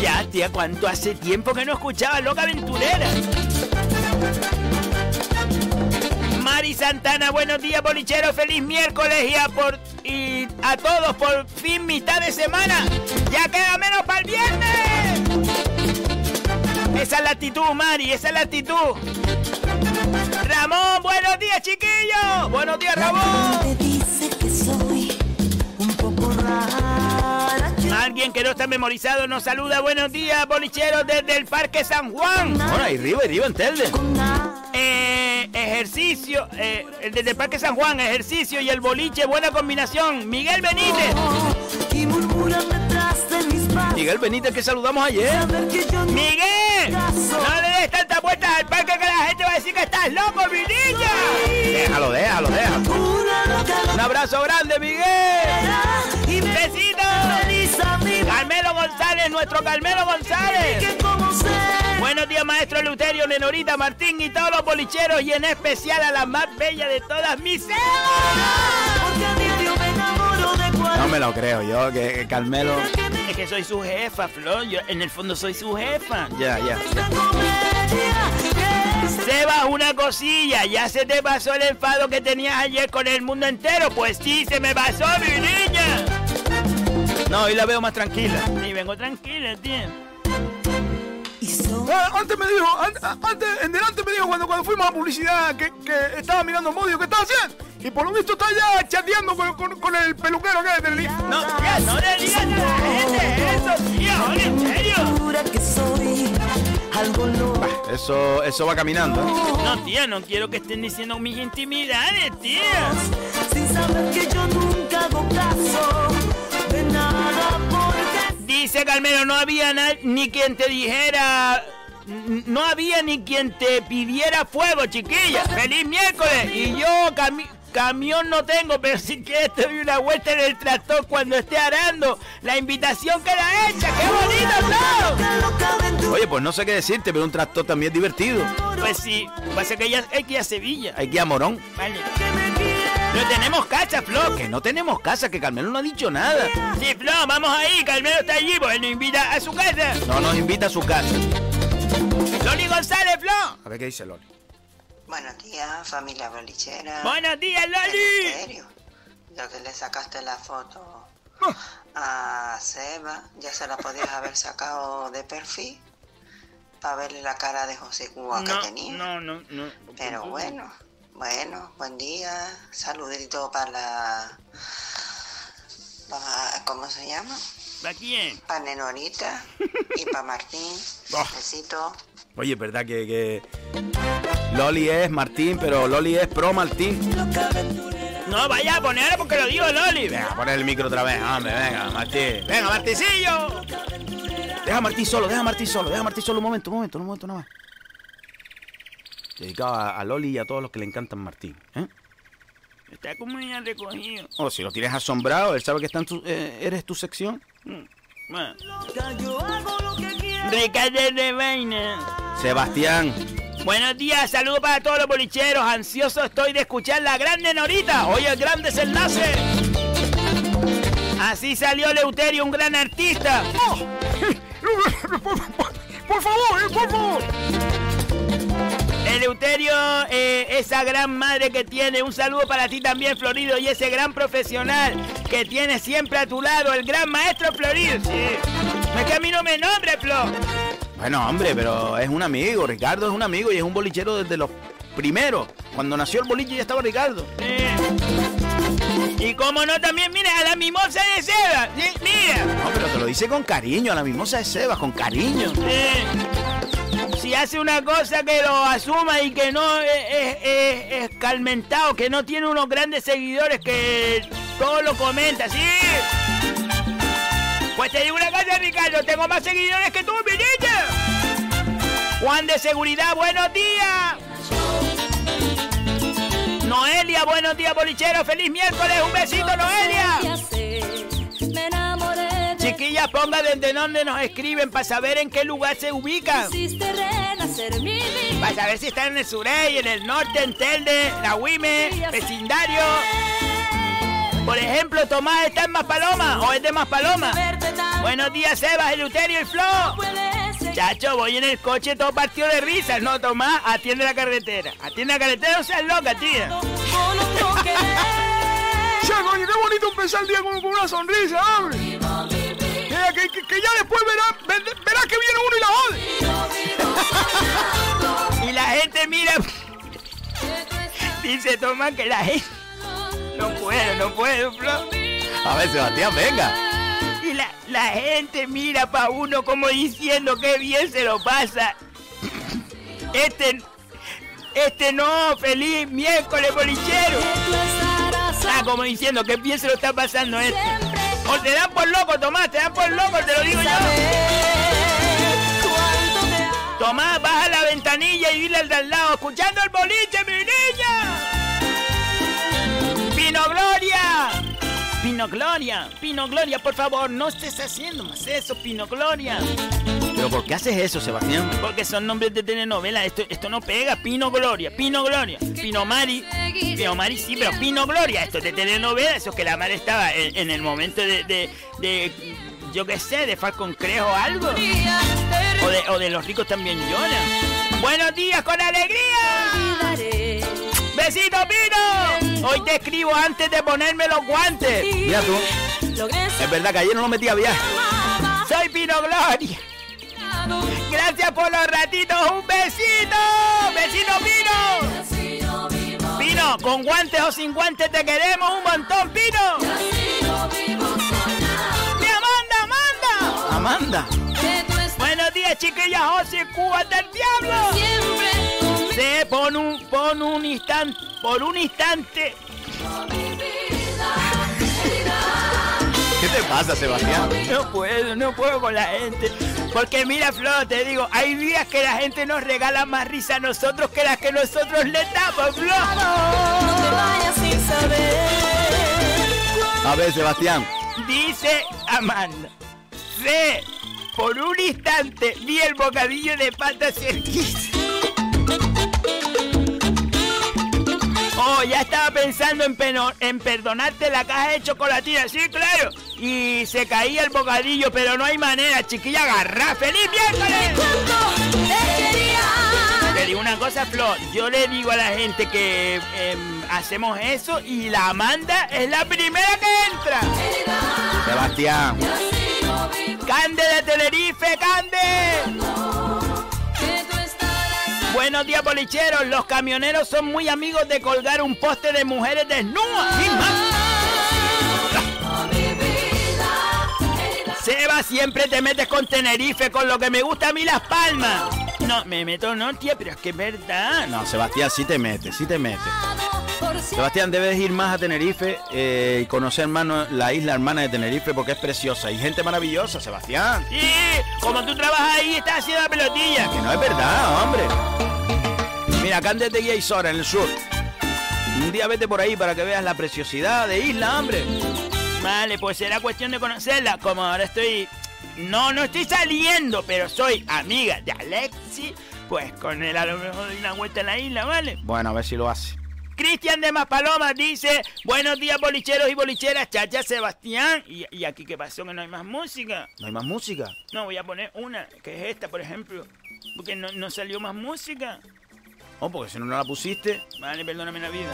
Ya, tía, ¿cuánto hace tiempo que no escuchaba Loca Aventurera? Mari Santana, buenos días, bolichero, feliz miércoles y a, por, y a todos por fin mitad de semana. Ya queda menos para el viernes. Esa es la actitud, Mari, esa es la actitud. Ramón, buenos días, chiquillos. Buenos días, Ramón. Alguien que no está memorizado nos saluda. Buenos días, bolicheros, desde el Parque San Juan. Ahora, y arriba, arriba en Telde. Eh, ejercicio, eh, desde el Parque San Juan, ejercicio y el boliche, buena combinación. Miguel Benítez. Y murmuran detrás de mis pasos. Miguel Benítez que saludamos ayer. Miguel, no le des tanta vuelta al parque que la gente va a decir que estás loco, mi niña. Déjalo, déjalo, déjalo. Un abrazo grande, Miguel. loquera González, nuestro Carmelo González. Buenos días, maestro Luterio, Nenorita Martín y todos los bolicheros y en especial a la más bella de todas mis Sebas. porque a diario me enamoro de No me lo creo, yo que que Carmelo. Es que soy su jefa, Flor. Yo en el fondo soy su jefa. Ya, ya. es Sebas, una cosilla. ¿Ya se te pasó el enfado que tenías ayer con el mundo entero? Pues sí, se me pasó, mi. No, hoy la veo más tranquila. Sí, vengo tranquila, tío. Ah, antes me dijo, an- antes, en delante me dijo cuando, cuando fuimos a publicidad que, que estaba mirando el modio que estaba haciendo. Y por lo visto está ya chateando con, con- con el peluquero que es del día. No, tía, no le digas a la gente eso, tía. Oye, en serio. loco. Eso, eso va caminando. ¿eh? No, tía, no quiero que estén diciendo mis intimidades, tía. sin saber que yo nunca hago caso Dice Carmelo, no había ni quien te dijera... No había ni quien te pidiera fuego, chiquilla. ¡Feliz miércoles! Y yo cami- camión no tengo, pero sí que te doy una vuelta en el tractor cuando esté arando. La invitación queda hecha. ¡Qué bonito todo! Oye, pues no sé qué decirte, pero un tractor también es divertido. Pues sí, pasa que ya hay que ir a Sevilla. Hay que ir a Morón. Vale. No tenemos casa, Flo. Que no tenemos casa, que Carmelo no ha dicho nada. Sí, Flo, vamos ahí. Carmelo está allí, pues él nos invita a su casa. No nos invita a su casa. Loli González, Flo. A ver qué dice Loli. Buenos días, familia bolichera. Buenos días, Loli. Eleuterio, Lo que le sacaste la foto Ah. a Seba, ya se la podías haber sacado de perfil para verle la cara de José Cuba No, que tenía. no, no, no. Pero bueno, bueno, buen día. Saludito para la ¿Cómo se llama? ¿Para quién? Para Nenorita y para Martín. [LAUGHS] Oh. Besito. Oye, ¿verdad que, que Loli es Martín, pero Loli es pro Martín? No, vaya a ponerlo porque lo digo Loli. Venga, poner el micro otra vez, hombre, venga, Martín. Venga, Marticillo. Deja a Martín solo, deja a Martín solo, deja a Martín solo un momento, un momento, un momento nada más. Dedicado a, a Loli y a todos los que le encantan Martín. ¿eh? Está como ya recogido. O si lo tienes asombrado, él sabe que está en tu- eh, eres tu sección. Mm, bueno. Ricardo de Vaina. Sebastián, Buenos días, saludos para todos los bolicheros. Ansioso estoy de escuchar la grande Norita. Hoy el gran desenlace. Así salió Leuterio, un gran artista. Por, [LAUGHS] por favor, eh, por favor. Eleuterio, eh, esa gran madre que tiene, un saludo para ti también, Florido, y ese gran profesional que tiene siempre a tu lado, el gran maestro Florido. Sí. Es que a mí no me nombre, Flo. bueno, hombre, pero es un amigo, Ricardo es un amigo y es un bolichero desde los primeros. Cuando nació el boliche ya estaba Ricardo. Sí. Y como no, también, mira, a la mimosa de Seba. Sí, mira. No, pero te lo dice con cariño, a la mimosa de Sebas, con cariño. Sí. Hace una cosa que lo asuma y que no es calmentado, que no tiene unos grandes seguidores que todo lo comenta, ¿sí? Pues te digo una cosa, Ricardo, tengo más seguidores que tú, mi niña. Juan de Seguridad, buenos días. Noelia, buenos días, bolichero. Feliz miércoles, un besito, Noelia. Chiquillas, ponga desde dónde nos escriben para saber en qué lugar se ubican. Para saber si están en el surey, en el norte, en Telde, la Huime, vecindario. Por ejemplo, Tomás está en Maspaloma o es de Maspaloma. Buenos días, Sebas, Eleuterio y Flo. Chacho, voy en el coche todo partido de risas. No, Tomás, atiende la carretera. Atiende la carretera, no seas loca, tía. Che, coño, qué bonito empezar el día con, con una sonrisa, hombre. Que, que- que ya después verás ver- verás que viene uno y la jode. Y la gente mira. Dice Tomás que la gente. No puedo, no puedo, Flo. A ver, Sebastián, venga. Y la, la gente mira pa' uno como diciendo que bien se lo pasa. Este, este no, feliz miércoles bolichero. Ah, como diciendo que bien se lo está pasando este. O te dan por loco, Tomás, te dan por loco, te lo digo yo. Tomás, baja la ventanilla y dile al de al lado, escuchando el boliche, mi niña. Pino Gloria. Pino Gloria, Pino Gloria, por favor, no estés haciendo más eso, Pino Gloria. ¿Pero por qué haces eso, Sebastián? Porque son nombres de telenovela, esto, esto no pega, Pino Gloria, Pino Gloria, Pino Mari, Pino Mari sí, pero Pino Gloria, esto es de telenovela, eso es que la madre estaba en, en el momento de, de, de, yo qué sé, de Falcon Crejo o algo. O de, o de los ricos también lloran. Buenos días con alegría. Besito Pino. Hoy te escribo antes de ponerme los guantes. Mira tú, es verdad que ayer no lo metí a viaje. Soy Pino Gloria. Gracias por los ratitos. Un besito. Besito Pino. Pino, con guantes o sin guantes te queremos un montón, Pino. ¡Mi Amanda, Amanda! Amanda. Buenos días, chiquillas. José Cuba del Diablo. siempre. Se pon un, pon un instante, por un instante. ¿Qué te pasa, Sebastián? No puedo, no puedo con la gente. Porque mira, Flo, te digo, hay días que la gente nos regala más risa a nosotros que las que nosotros le damos, Flo. No te vayas sin saber. A ver, Sebastián. Dice Amanda. Sé, por un instante vi el bocadillo de pata cerquita. Oh, ya estaba pensando en, peno- en perdonarte la caja de chocolatina, sí, claro. Y se caía el bocadillo, pero no hay manera, chiquilla, agarra. ¡Feliz miércoles! Te digo una cosa, Flo. Yo le digo a la gente que em, hacemos eso y la Amanda es la primera que entra. Sebastián. ¡Cande de Tenerife, Cande! Buenos días, bolicheros. Los camioneros son muy amigos de colgar un poste de mujeres desnudas. ¡Sí, más! Seba, siempre te metes con Tenerife, con lo que me gusta a mí Las Palmas. No, me meto no, tía, pero es que es verdad. No, Sebastián, sí te metes, sí te metes. Sebastián, debes ir más a Tenerife eh, y conocer más la isla hermana de Tenerife porque es preciosa y gente maravillosa, Sebastián. Sí, como tú trabajas ahí, estás haciendo la pelotilla. Que no es verdad, hombre. Mira, acá antes de Guía Isora, en el sur. Un día vete por ahí para que veas la preciosidad de isla, hombre. Vale, pues será cuestión de conocerla. Como ahora estoy. No, no estoy saliendo, pero soy amiga de Alexi. Pues con él a lo mejor doy una vuelta en la isla, ¿vale? Bueno, a ver si lo hace. Cristian de Maspalomas dice: Buenos días, bolicheros y bolicheras, chacha Sebastián. ¿Y, y aquí qué pasó? Que no hay más música. ¿No hay más música? No, voy a poner una, que es esta, por ejemplo. Porque no, no salió más música. Oh, porque si no, no la pusiste. Vale, perdóname la vida.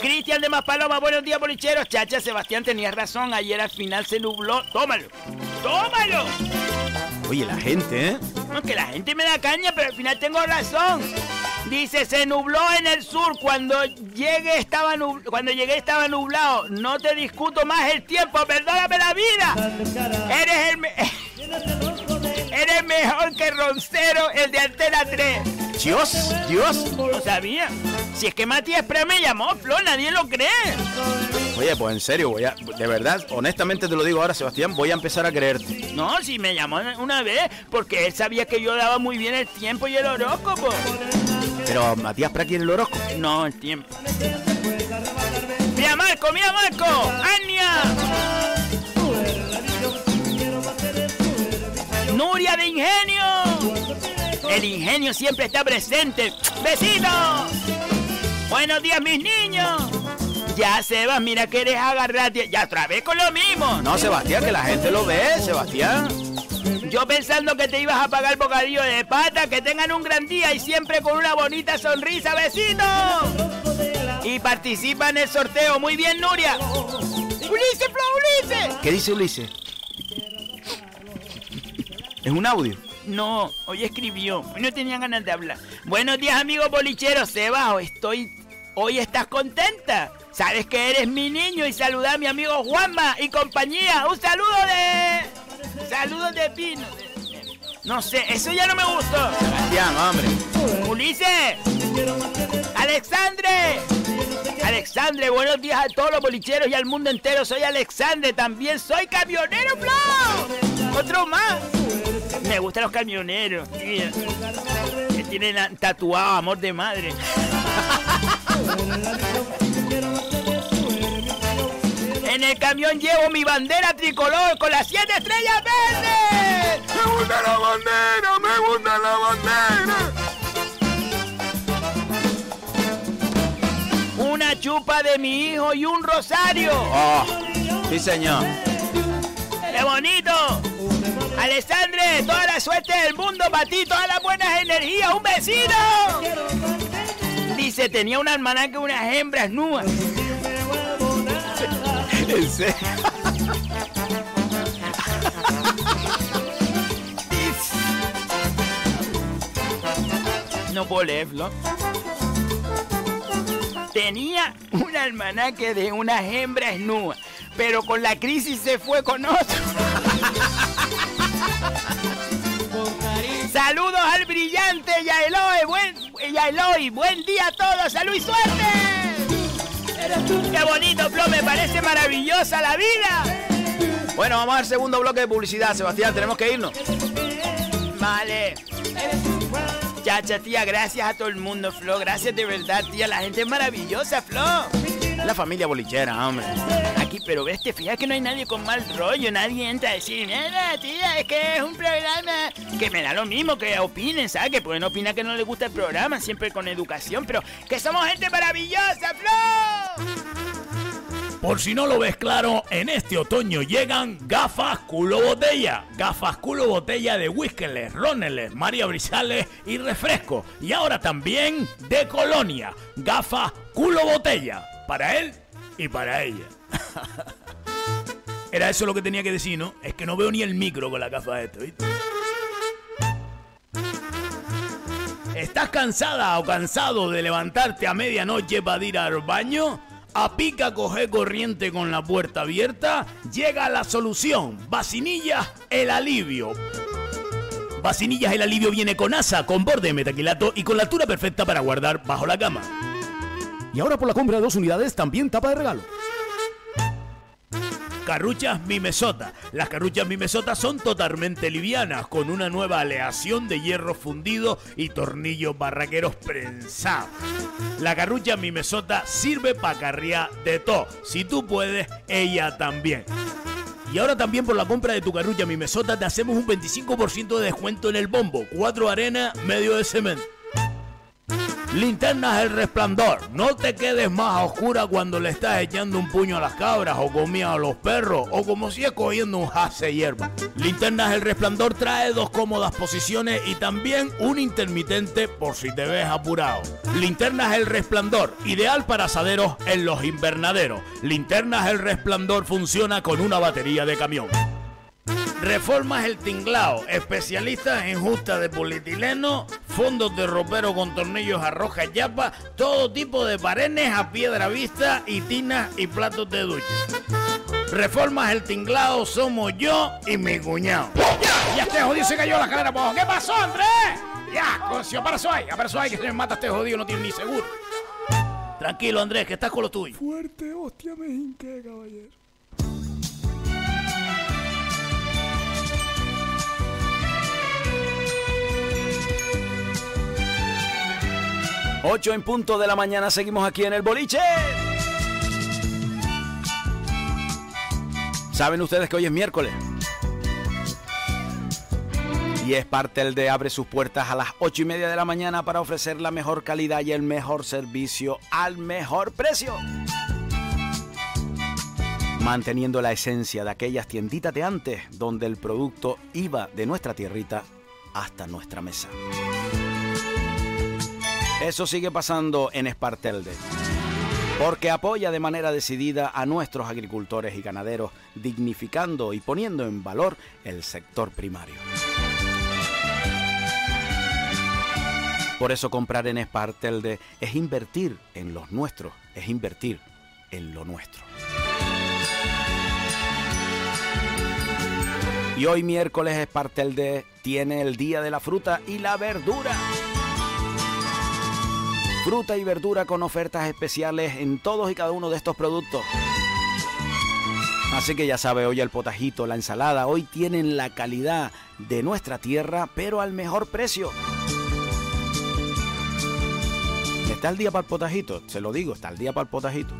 Cristian de Maspaloma, buenos días, bolicheros. Chacha, Sebastián, tenías razón. Ayer al final se nubló. ¡Tómalo! ¡Tómalo! Oye, la gente, ¿eh? No, que la gente me da caña, pero al final tengo razón. Dice, se nubló en el sur. Cuando llegue estaba nub- cuando llegué estaba nublado. No te discuto más el tiempo. Perdóname la vida. Eres el me- [LAUGHS] Eres mejor que Roncero, el de Antena 3. Dios, Dios. No sabía. Si es que Matías Pre me llamó, Flo, nadie lo cree. Oye, pues en serio, voy a, de verdad, honestamente te lo digo ahora, Sebastián, voy a empezar a creerte. No, si me llamó una vez, porque él sabía que yo daba muy bien el tiempo y el horóscopo. Pero Matías Pra quiere el horóscopo. No, el tiempo. Mira Marco, mira Marco, Ania. Nuria de Ingenio. El ingenio siempre está presente. ¡Besitos! Buenos días, mis niños. Ya, Sebas, mira que eres agarrate. Ya otra vez con lo mismo. No, Sebastián, que la gente lo ve, Sebastián. Yo pensando que te ibas a pagar bocadillo de pata, que tengan un gran día y siempre con una bonita sonrisa, vecinos. Y participa en el sorteo. Muy bien, Nuria. Ulises, Flo, Ulises. ¿Qué dice Ulises? Es un audio. No, hoy escribió. Hoy no tenía ganas de hablar. Buenos días, amigos bolicheros. Seba, hoy estoy. Hoy estás contenta. Sabes que eres mi niño y saluda a mi amigo Juanma y compañía. Un saludo de. Saludos de Pino. No sé, eso ya no me gustó. Sebastián, hombre. Ulises. Alexandre. Alexandre, buenos días a todos los bolicheros y al mundo entero. Soy Alexandre, también soy camionero, Flo. Otro más. Me gustan los camioneros. Que tienen tatuado amor de madre. [LAUGHS] En el camión llevo mi bandera tricolor con las siete estrellas verdes. Me gusta la bandera, me gusta la bandera. Una chupa de mi hijo y un rosario. Oh, sí, señor. ¡Qué bonito! Alessandre, toda la suerte del mundo para ti, todas las buenas energías, un besito. Dice, tenía una hermana que unas hembras nuas. No puedo leerlo. Tenía un almanaque de unas hembras nuas, pero con la crisis se fue con otro. Saludos al brillante Yaeloy, buen, Yaeloy, buen día a todos, salud y suerte. Qué bonito, Flo, me parece maravillosa la vida. Bueno, vamos al segundo bloque de publicidad, Sebastián, tenemos que irnos. Vale. Chacha, tía, gracias a todo el mundo, Flo. Gracias de verdad, tía. La gente es maravillosa, Flo. La familia bolichera, hombre. Aquí, pero ves, te fijas que no hay nadie con mal rollo. Nadie entra a decir, mira, tía, es que es un programa que me da lo mismo que opinen, ¿sabes? Que pueden opinar que no les gusta el programa, siempre con educación, pero que somos gente maravillosa, Flo. Por si no lo ves claro, en este otoño llegan gafas culo botella. Gafas culo botella de Whiskeles, Roneles, María Brizales y refresco. Y ahora también de Colonia. Gafas culo botella. Para él y para ella. [LAUGHS] Era eso lo que tenía que decir, ¿no? Es que no veo ni el micro con la gafa esta, ¿viste? ¿Estás cansada o cansado de levantarte a medianoche para ir al baño? A pica coger corriente con la puerta abierta, llega la solución. Vacinillas, el alivio. Vacinillas el alivio viene con asa, con borde de metaquilato y con la altura perfecta para guardar bajo la cama. Y ahora por la compra de dos unidades también tapa de regalo. Carruchas Mimesota. Las carruchas Mimesota son totalmente livianas, con una nueva aleación de hierro fundido y tornillos barraqueros prensados. La carrucha Mimesota sirve para carriar de todo. Si tú puedes, ella también. Y ahora también por la compra de tu carrucha Mimesota te hacemos un 25% de descuento en el bombo. Cuatro arenas, medio de cemento. Linternas El Resplandor. No te quedes más a oscura cuando le estás echando un puño a las cabras o comida a los perros o como si es cogiendo un jase hierba. Linternas El Resplandor trae dos cómodas posiciones y también un intermitente por si te ves apurado. Linternas El Resplandor, ideal para asaderos en los invernaderos. Linternas El Resplandor funciona con una batería de camión. Reformas El Tinglao, especialistas en justa de polietileno, fondos de ropero con tornillos a roja yapa, todo tipo de parenes a piedra vista y tinas y platos de ducha. Reformas El Tinglao somos yo y mi cuñado. ¡Ya! ¡Ya este jodido se cayó la escalera abajo! ¿Qué pasó, Andrés? ¡Ya! Concio, hay, para eso hay, que se me mata este jodido, no tiene ni seguro. Tranquilo, Andrés, que estás con lo tuyo. Fuerte, hostia, me hinqué, caballero. 8 en punto de la mañana, seguimos aquí en el boliche. ¿Saben ustedes que hoy es miércoles? Y es parte el de abre sus puertas a las 8 y media de la mañana para ofrecer la mejor calidad y el mejor servicio al mejor precio. Manteniendo la esencia de aquellas tienditas de antes donde el producto iba de nuestra tierrita hasta nuestra mesa. Eso sigue pasando en Espartelde. Porque apoya de manera decidida a nuestros agricultores y ganaderos, dignificando y poniendo en valor el sector primario. Por eso comprar en Espartelde es invertir en los nuestros, es invertir en lo nuestro. Y hoy miércoles Espartelde tiene el Día de la Fruta y la Verdura. Fruta y verdura con ofertas especiales en todos y cada uno de estos productos. Así que ya sabe, hoy el potajito, la ensalada, hoy tienen la calidad de nuestra tierra, pero al mejor precio. Está el día para el potajito, se lo digo, está el día para el potajito.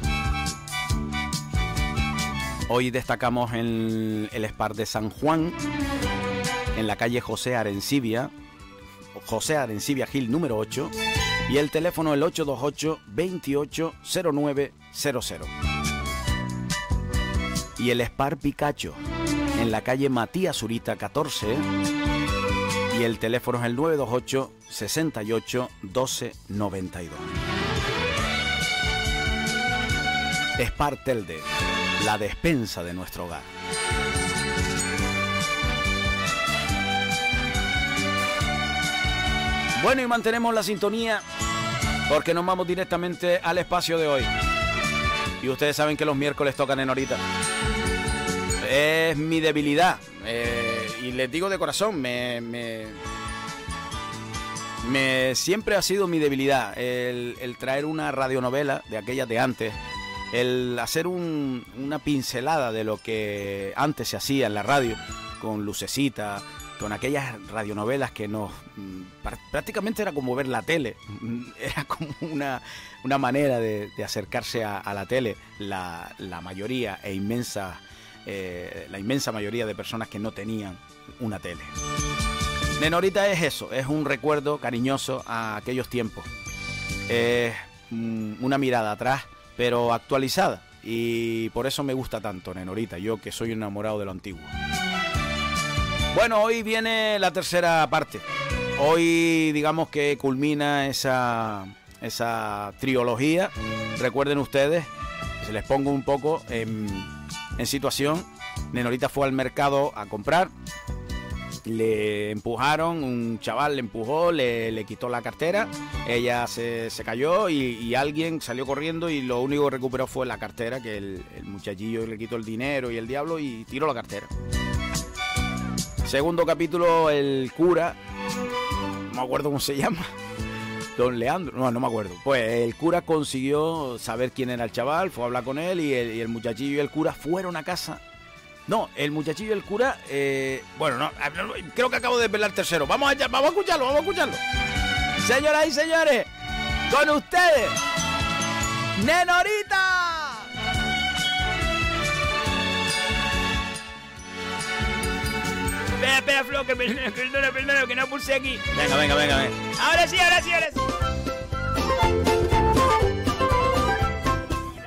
Hoy destacamos en el Spar de San Juan, en la calle José Arencibia, José Arencibia Gil número 8 y el teléfono el 828-280900. Y el Spar Picacho en la calle Matías Zurita 14 y el teléfono es el 928 68 12 92. Spar Telde, la despensa de nuestro hogar. Bueno, y mantenemos la sintonía porque nos vamos directamente al espacio de hoy. Y ustedes saben que los miércoles tocan en horita. Es mi debilidad. eh, y les digo de corazón, me, me, siempre ha sido mi debilidad el, el traer una radionovela de aquellas de antes. El hacer un- una pincelada de lo que antes se hacía en la radio, con lucecita, con aquellas radionovelas que nos mm, pr- prácticamente era como ver la tele, [LAUGHS] era como una, una manera de, acercarse a, la tele. La, la mayoría e inmensa, eh, la inmensa mayoría de personas que no tenían una tele. Nenorita es eso, es un recuerdo cariñoso a aquellos tiempos. Es mm, una mirada atrás, pero actualizada. Y por eso me gusta tanto Nenorita, yo que soy enamorado de lo antiguo. Bueno, hoy viene la tercera parte. Hoy digamos que culmina esa, esa trilogía. Recuerden ustedes, se les pongo un poco en, en situación. Nenorita fue al mercado a comprar le empujaron, un chaval le empujó, le, le quitó la cartera, ella se, se cayó y, alguien salió corriendo y lo único que recuperó fue la cartera, que el, el muchachillo le quitó el dinero y el diablo y tiró la cartera. Segundo capítulo, el cura, no me acuerdo cómo se [LAUGHS] llama. Don Leandro, no, no me acuerdo. Pues el cura consiguió saber quién era el chaval, fue a hablar con él y el, muchachillo y el cura fueron a casa. No, el muchachillo y el cura, eh, bueno, no, creo que acabo de desvelar tercero. Vamos allá, vamos a escucharlo, vamos a escucharlo. Señoras y señores, con ustedes, Nenorita. Espera, espera, Flo, que perdona, perdona, perdona, que no pulsé aquí. Venga, venga, venga, venga. Ahora sí, ahora sí, ahora sí.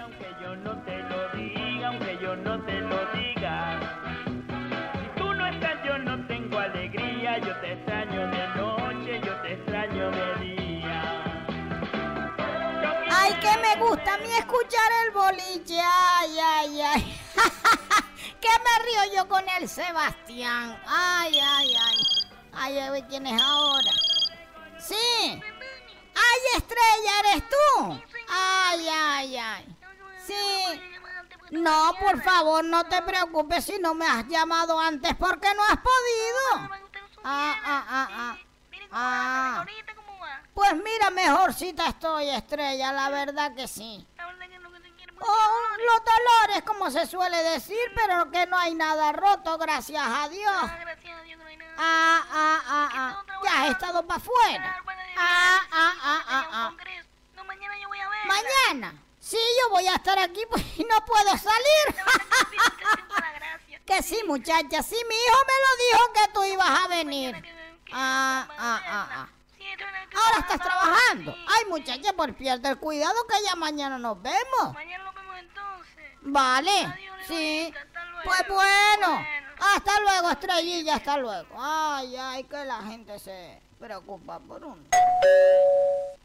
Aunque yo no te lo diga, aunque yo no te lo diga. Si tú no estás, yo no tengo alegría. Yo te extraño de noche, yo te extraño de día. Ay, que me gusta a mí escuchar el boliche. Ay, ay, ay. Que me río yo con el Sebastián. Ay, ay, ay. Ay, a ver quién es ahora. Sí. Ay, estrella, ¿eres tú? Ay, ay, ay. Sí. No, por favor, no te preocupes si no me has llamado antes porque no has podido. Ah, ah, ah, ah. Ah. Pues mira, mejorcita estoy, estrella, la verdad que sí. Oh, los dolores, como se suele decir, pero que no hay nada roto, gracias a Dios. Ah, ah, ah, ah. Ya has estado para afuera. Ah, ah, ah, ah, ah. Mañana. Sí, yo voy a estar aquí pues, y no puedo salir. [LAUGHS] que sí, muchacha, sí, mi hijo me lo dijo que tú ibas a venir. Ah, ah, ah, ah. Ahora estás trabajando. Ay, muchacha, por pierde el cuidado que ya mañana nos vemos. Vale, sí. Pues bueno. Hasta luego, estrellilla, hasta luego. Ay, ay, que la gente se preocupa por uno.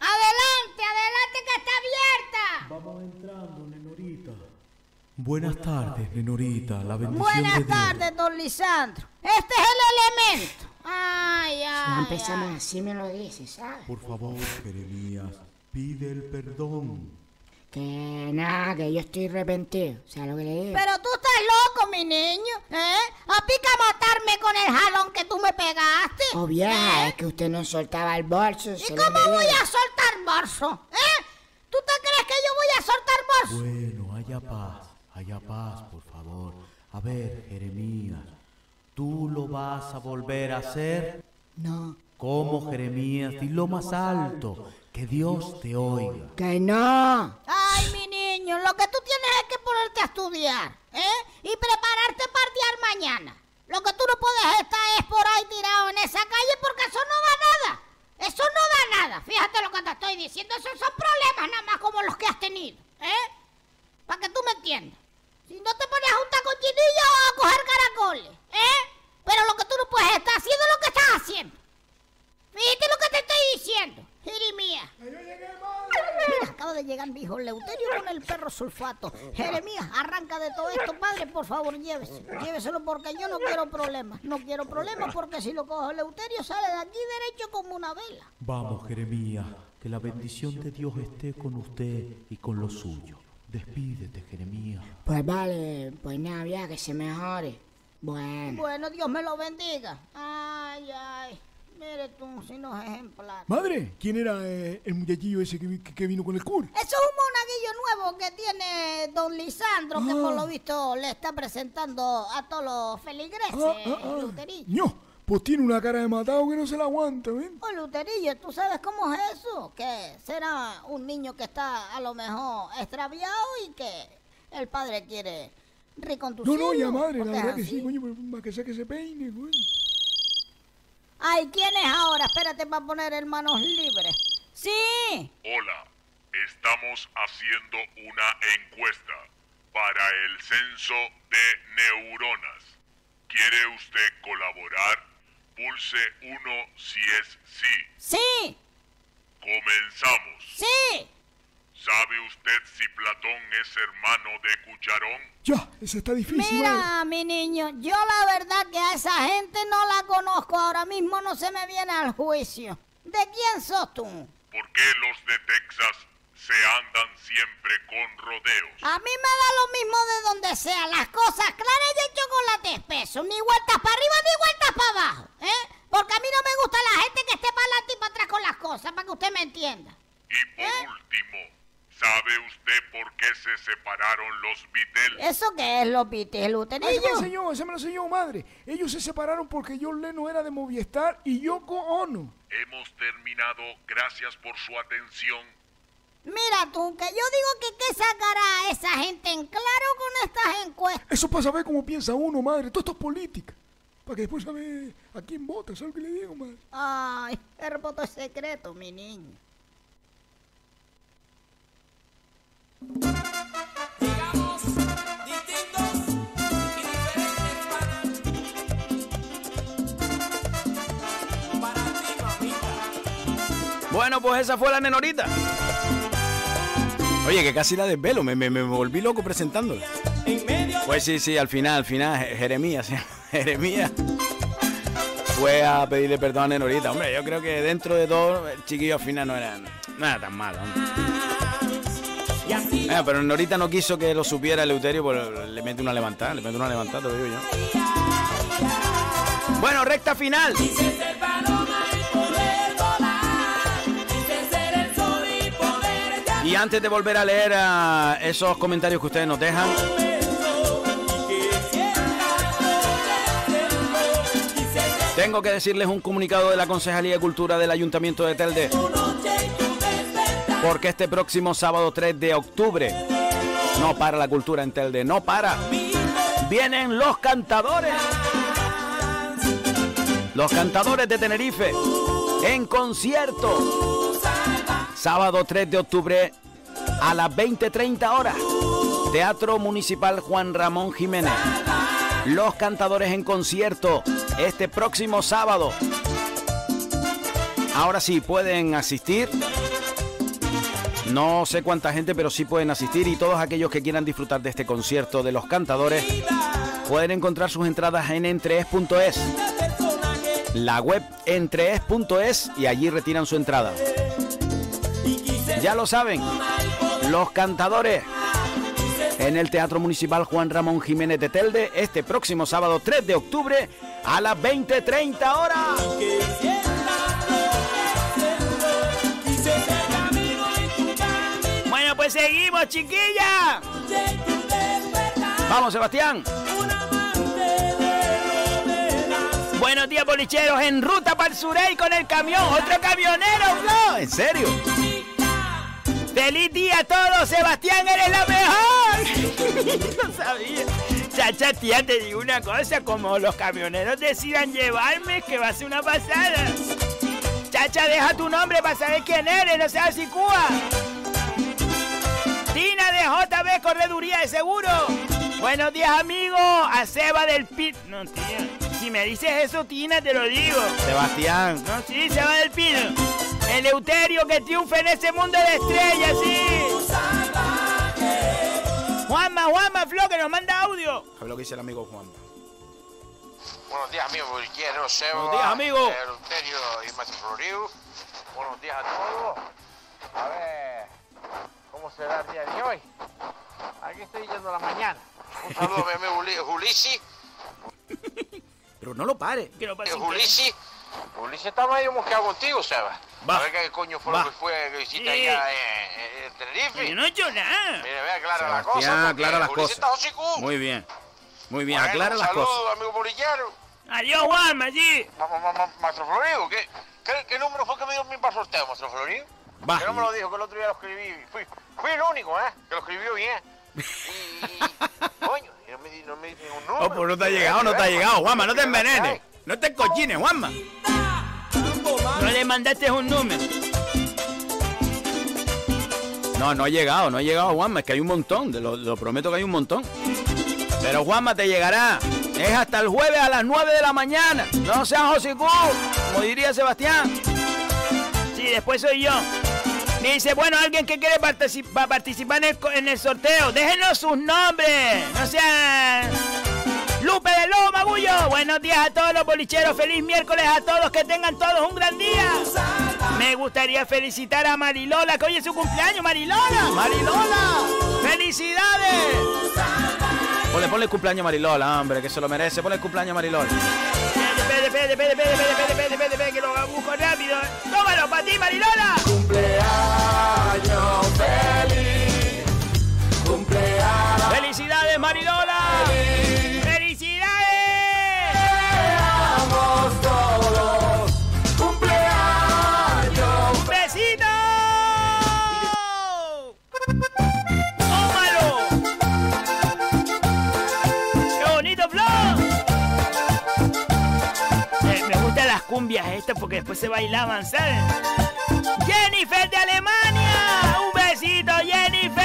Adelante, adelante que está abierta. Vamos entrando, Nenorita. Buenas tardes, Nenorita. La bendición de Buenas Dios. tardes, don Lisandro. Este es el elemento. Ay, Ya ay. empezamos ay. así, me lo dices, ¿sabes? Por favor, Jeremías, pide el perdón. Que nada, que yo estoy arrepentido. O sea, lo que le digo. Pero tú estás loco, mi niño, ¿eh? A pica matarme con el jalón que tú me pegaste. Oh, vieja, es que usted no soltaba el bolso. ¿Y cómo voy a soltar bolso? ¿Eh? ¿Tú te crees que yo voy a soltar bolso? Bueno, haya paz, haya paz, por favor. A ver, Jeremías, ¿tú lo vas a volver a hacer? No. ¿Cómo, Jeremías? Dilo más alto, que Dios te oiga. Que no. Ay, mi niño, lo que tú tienes es que ponerte a estudiar, ¿eh? Y prepararte para mañana. Lo que tú no puedes estar es por ahí tirado en esa calle porque eso no da nada. Eso no da nada. Fíjate lo que te estoy diciendo. Esos son problemas nada más como los que has tenido, ¿eh? Para que tú me entiendas. Si no te pones a juntar con chinillos o a coger caracoles, ¿eh? Pero lo que tú no puedes estar haciendo es lo que estás haciendo. Fíjate lo que te estoy diciendo, Jeremías. Mira, acaba de llegar mi hijo Leuterio con el perro sulfato. Jeremías, arranca de todo esto, padre, por favor, llévese. Lléveselo porque yo no quiero problemas. No quiero problemas porque si lo cojo Leuterio sale de aquí derecho como una vela. Vamos, Jeremías, que la bendición de Dios esté con usted y con los suyos. Despídete, Jeremías. Pues vale, pues nada, vieja, que se mejore. Bueno. Bueno, Dios me lo bendiga. Ay, ay. Mire tú, si no es ejemplar. Madre, ¿quién era eh, el muchachillo ese que, vi- que vino con el cura? Eso es un monaguillo nuevo que tiene don Lisandro, que por lo visto le está presentando a todos los feligreses, Ah, ah, ah. No, pues tiene una cara de matado que no se la aguanta, ¿ven? Oh, Luterillo, ¿tú sabes cómo es eso? Que será un niño que está a lo mejor extraviado y que el padre quiere No, reconducirlo. no, ya madre, la verdad que sí, coño, pero para que sea que se peine, coño. Ay, ¿quién es ahora? Espérate para poner en manos libres. Sí. Hola, estamos haciendo una encuesta para el censo de neuronas. ¿Quiere usted colaborar? Pulse 1 si es sí. Sí. Comenzamos. Sí. ¿Sabe usted si Platón es hermano de Cucharón? Ya, esa está difícil. madre. Mira, mi niño, yo la verdad que a esa gente no la conozco. Ahora mismo no se me viene al juicio. ¿De quién sos tú? ¿Por qué los de Texas se andan siempre con rodeos? A mí me da lo mismo de donde sea. Las cosas claras y el chocolate espeso. Ni vueltas para arriba ni vueltas para abajo. ¿eh? Porque a mí no me gusta la gente que esté para adelante y para atrás con las cosas, para que usted me entienda. Y por último, ¿sabe usted por qué se separaron los Beatles? ¿Eso qué es, los Beatles, Ah, Ese me lo Lutenillo? enseñó, ese me lo enseñó, madre. Ellos se separaron porque John Lennon era de Movistar y Yoko Ono. Hemos terminado. Gracias por su atención. Mira tú, que yo digo que qué sacará a esa gente en claro con estas encuestas. Eso para saber cómo piensa uno, madre. Todo esto es política. Para que después saber a quién vota. ¿Sabes lo que le digo, madre? Ay, el voto es secreto, mi niño. Bueno, pues esa fue la nenorita. Oye, que casi la desvelo, me, me, me volví loco presentándola. Pues sí, sí, al final, al final, Je- Jeremías, [LAUGHS] Jeremías fue a pedirle perdón a Nenorita. Hombre, yo creo que dentro de todo, el chiquillo al final no era, no era tan malo. Eh, pero Norita no quiso que lo supiera Eleuterio, pues le mete una levantada, le mete una levantada, te lo digo yo. Bueno, recta final. Y antes de volver a leer ah, esos comentarios que ustedes nos dejan, tengo que decirles un comunicado de la Concejalía de Cultura del Ayuntamiento de Telde. Porque este próximo sábado 3 de octubre no para la cultura en Telde, no para. Vienen los cantadores. Los cantadores de Tenerife en concierto. Sábado 3 de octubre a las 20.30 horas. Teatro Municipal Juan Ramón Jiménez. Los cantadores en concierto este próximo sábado. Ahora sí pueden asistir. No sé cuánta gente, pero sí pueden asistir y todos aquellos que quieran disfrutar de este concierto de los cantadores pueden encontrar sus entradas en entrees.es. La web entrees.es y allí retiran su entrada. Ya lo saben, los cantadores en el Teatro Municipal Juan Ramón Jiménez de Telde este próximo sábado 3 de octubre a las 20.30 horas. Bueno, pues seguimos, chiquilla. Vamos, Sebastián. Buenos días, bolicheros. En ruta para el Surey con el camión. Otro camionero, Flo. ¿En serio? ¡Feliz día a todos! ¡Sebastián, eres la mejor! [LAUGHS] no sabía. Chacha, tía, te digo una cosa. Como los camioneros decidan llevarme, que va a ser una pasada. Chacha, deja tu nombre para saber quién eres. No seas así, Cuba. Tina de JB Correduría de Seguro. Buenos días, amigos. A Seba del Pit. No, tía. Si me dices eso, Tina, te lo digo. Sebastián. No, sí, Seba del Pino. Eleuterio que triunfa en ese mundo de estrellas, sí. Juanma, Juanma, Flo, que nos manda audio. A ver lo que dice el amigo Juan. Buenos días, amigos bolilleros, Seba. Buenos días, amigo. Eleuterio y Maestro Floriu. Buenos días a todos. A ver, ¿cómo será el día de hoy? Aquí estoy yendo a la mañana. Un saludo a mi amigo Juli- Julisi. Pero no lo pare. Que no Eh, Julisi. Está medio mosqueado contigo, Seba. Va. A ver qué coño fue Va. lo que fue que hiciste Sí. allá en, en Tenerife. Yo no he hecho nada. Mire, vea, aclara la cosa. Sebastián, porque aclara las cosas. Muy bien. Muy bien, Bueno, aclara las cosas. amigo bolillero. Adiós, ma- ma- Maestro Florido, ¿qué, qué, qué número fue que me dio mi para sorteo, Maestro Florido? Va. Que no me lo dijo, que el otro día lo escribí. Fui, fui el único, ¿eh? Que lo escribió bien. Y, [LAUGHS] coño, y no me, di- no me dice número. Oh, pues no te ha llegado, no te ha llegado. Juanma, no te envenenes. No te encochines, Juanma. No le mandaste un número. No, no ha llegado, no ha llegado, Juanma. Es que hay un montón, lo, lo prometo que hay un montón. Pero Juanma te llegará. Es hasta el jueves a las 9 de la mañana. No seas hocicú, como diría Sebastián. Sí, después soy yo. Dice, bueno, alguien que quiere partici- pa- participar en el, en el sorteo, déjenos sus nombres. No sean... Lupe de Lobo Magullo. Buenos días a todos los bolicheros. Feliz miércoles a todos. Que tengan todos un gran día. Me gustaría felicitar a Marilola, que hoy es su cumpleaños. Marilola, Marilola. ¡Felicidades! Ponle, ponle el cumpleaños a Marilola, hombre, que se lo merece. Ponle cumpleaños a Marilola. Pede, pede, pede, pede, pede, pede, pede, que lo busco rápido. ¡Tómalo para ti, Marilola! Cumpleaños feliz. Cumpleaños. ¡Felicidades, Marilola! Cumbias estas porque después se bailaban, ¿sabes? ¡Jennifer de Alemania! ¡Un besito, Jennifer!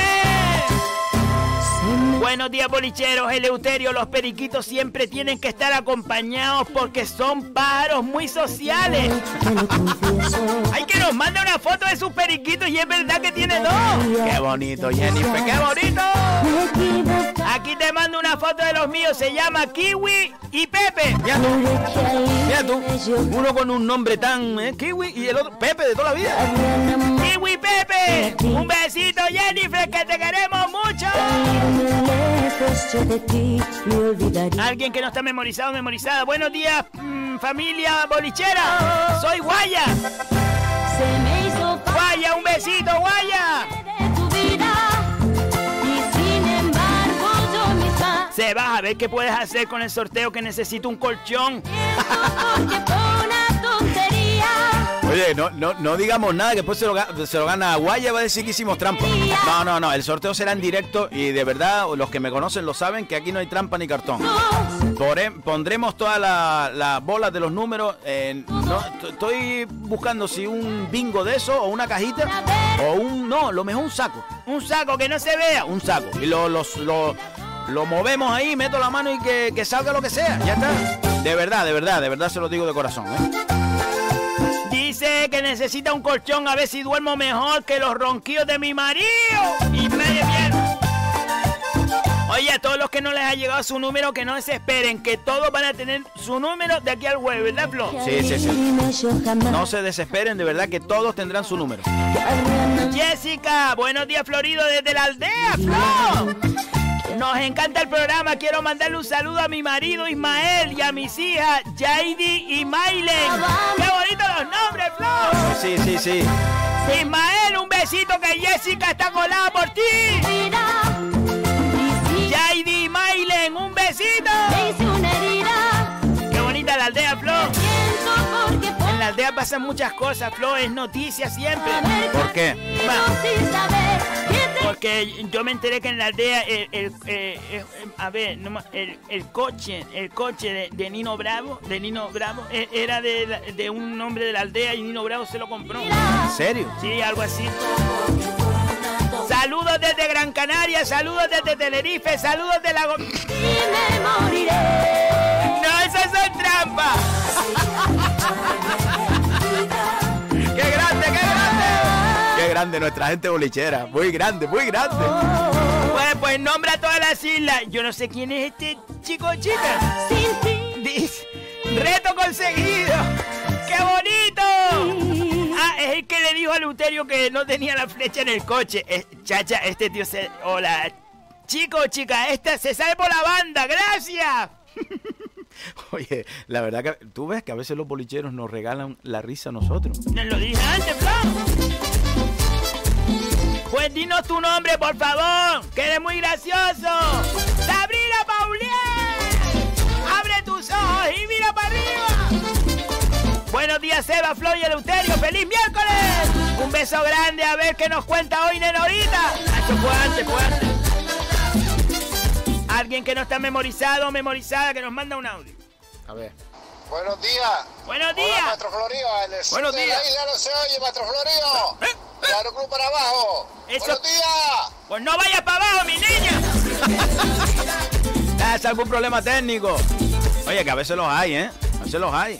Buenos días, bolicheros. Eleuterio, los periquitos siempre tienen que estar acompañados porque son pájaros muy sociales. Hay que nos mande una foto de sus periquitos y es verdad que tiene dos. Qué bonito, Jennifer, ¡Qué bonito! Te mando una foto de los míos. Se llama Kiwi y Pepe. Mira tú, mira tú. Uno con un nombre tan eh, kiwi y el otro Pepe de toda la vida. Kiwi Pepe. Un besito, Jennifer, que te queremos mucho. Alguien que no está memorizado, memorizada. Buenos días, mm, familia bolichera. Soy Guaya. Guaya, un besito, Guaya. Se va a ver qué puedes hacer con el sorteo que necesito un colchón. [LAUGHS] Oye, no, no, no digamos nada, que después se lo, se lo gana Guaya, va a decir que hicimos trampa. No, no, no, el sorteo será en directo y de verdad los que me conocen lo saben que aquí no hay trampa ni cartón. Pore- pondremos todas la- las bolas de los números. en- no, t- estoy buscando si un bingo de eso o una cajita o un... No, lo mejor un saco. Un saco que no se vea. Un saco. Y lo, los- lo, lo movemos ahí, meto la mano y que, que salga lo que sea. Ya está. De verdad, de verdad, de verdad se lo digo de corazón. ¿eh? Dice que necesita un colchón a ver si duermo mejor que los ronquillos de mi marido. Y medio bien. Oye, a todos los que no les ha llegado su número, que no se esperen, que todos van a tener su número de aquí al jueves, ¿verdad, Flo? Sí, sí, sí. No se desesperen, de verdad que todos tendrán su número. Jessica, buenos días, Florido, desde la aldea, Flo. Nos encanta el programa. Quiero mandarle un saludo a mi marido Ismael y a mis hijas Jaidi y Mailen. ¡Qué bonitos los nombres, Flo! Sí, sí, sí. Ismael, un besito que Jessica está colada por ti. Jaidi y Mailen, un besito. Aldea pasan muchas cosas, Flo. Es noticia siempre. ¿Por qué? Porque yo me enteré que en la aldea, el, el- eh, eh, a ver, el, coche, el coche de, de Nino Bravo, de Nino Bravo, eh, era de, un hombre de la aldea y Nino Bravo se lo compró. ¿En serio? Sí, algo así. Saludos desde Gran Canaria, saludos desde Tenerife, saludos de la... Go- No, esas son trampas. [LAUGHS] grande nuestra gente bolichera! Muy grande, muy grande. Bueno, pues nombra todas las islas. Yo no sé quién es este chico o chica. Dice, reto conseguido. ¡Qué bonito! Ah, es el que le dijo a Luterio que no tenía la flecha en el coche. Chacha, este tío se... Hola. Chico o chica, esta se sale por la banda. ¡Gracias! [LAUGHS] Oye, la verdad que tú ves que a veces los bolicheros nos regalan la risa a nosotros. Nos lo dije antes, Flan. Pues dinos tu nombre, por favor, que eres muy gracioso. ¡Sabrina Paulier! ¡Abre tus ojos y mira para arriba! Buenos días, Eva, Flo y Eleuterio. ¡Feliz miércoles! Un beso grande, a ver qué nos cuenta hoy, Nenorita. Eso fue antes, fue antes. Alguien que no está memorizado o memorizada que nos manda un audio. A ver. Buenos días. Buenos días. Hola, Maestro Florío. En el sur Buenos de días. la isla no se oye, Maestro Florío. El aeroclub para abajo. Eso- Buenos días. Pues no vayas para abajo, mi niña. [LAUGHS] ¿Es algún problema técnico? Oye, que a veces los hay, ¿eh? A veces los hay.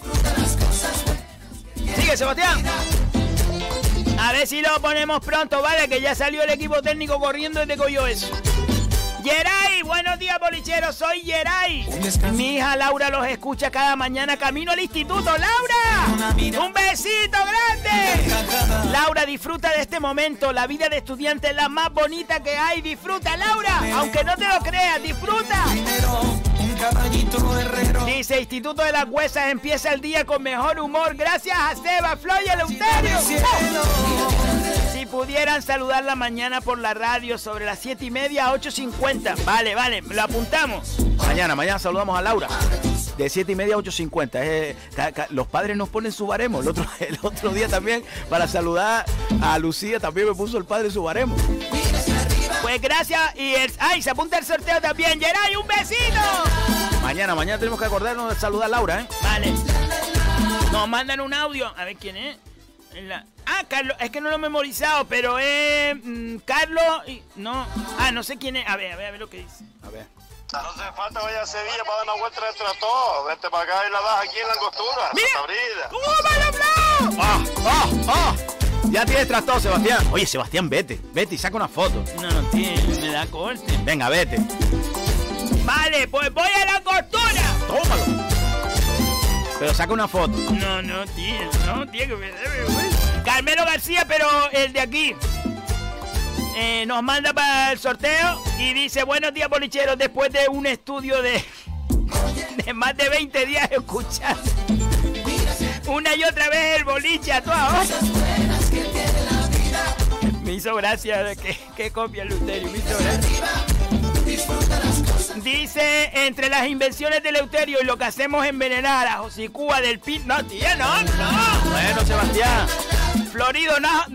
Sigue, Sebastián. A ver si lo ponemos pronto, vale, que ya salió el equipo técnico corriendo y te cogió eso. Yeray, buenos días, bolicheros, soy Yeray. Mi hija Laura los escucha cada mañana camino al instituto. ¡Laura! ¡Un besito grande! Laura, disfruta de este momento. La vida de estudiante es la más bonita que hay. Disfruta, Laura. Aunque no te lo creas, disfruta. Dice Instituto de las Huesas empieza el día con mejor humor gracias a Seba, Flo y Eleuterio. Pudieran saludar la mañana por la radio sobre las 7 y media a 8.50. Vale, vale, lo apuntamos. Mañana, mañana saludamos a Laura. De 7 y media a 8.50. Eh, los padres nos ponen su baremo. El otro, [LAUGHS] el otro día también, para saludar a Lucía, también me puso el padre su baremo. Pues gracias y el, ay, se apunta el sorteo también. Geray, un besito. Mañana, mañana tenemos que acordarnos de saludar a Laura, ¿eh? Vale. Nos mandan un audio. A ver quién es. En la- Ah, Carlos, es que no lo he memorizado, pero es mm, Carlos y no, ah, no sé quién es. A ver, a ver, a ver lo que dice. A ver. No hace falta vaya a Sevilla para dar una vuelta el tractor. Vete para acá y la das aquí en la angostura. ¡Mira! ¡Ah! ¡Ah! ¡Ah! Ya tienes tractor, Sebastián. Oye, Sebastián, vete. Vete y saca una foto. No, no tiene, me da corte. Venga, vete. Vale, pues voy a la costura. Tómalo. Pero saca una foto. No, no, tío, no, tío, que me. Carmelo García, pero el de aquí. Eh, nos manda para el sorteo y dice, buenos días, bolicheros, después de un estudio de, [LAUGHS] más de 20 días escuchar una y otra vez el boliche a toda. Me hizo gracia que, que copia el Luterio, me hizo gracia. Dice, entre las invenciones de Eleuterio y lo que hacemos envenenar a Josicúa del Pin... No, tía, no, no. Bueno, Sebastián. Florido, no.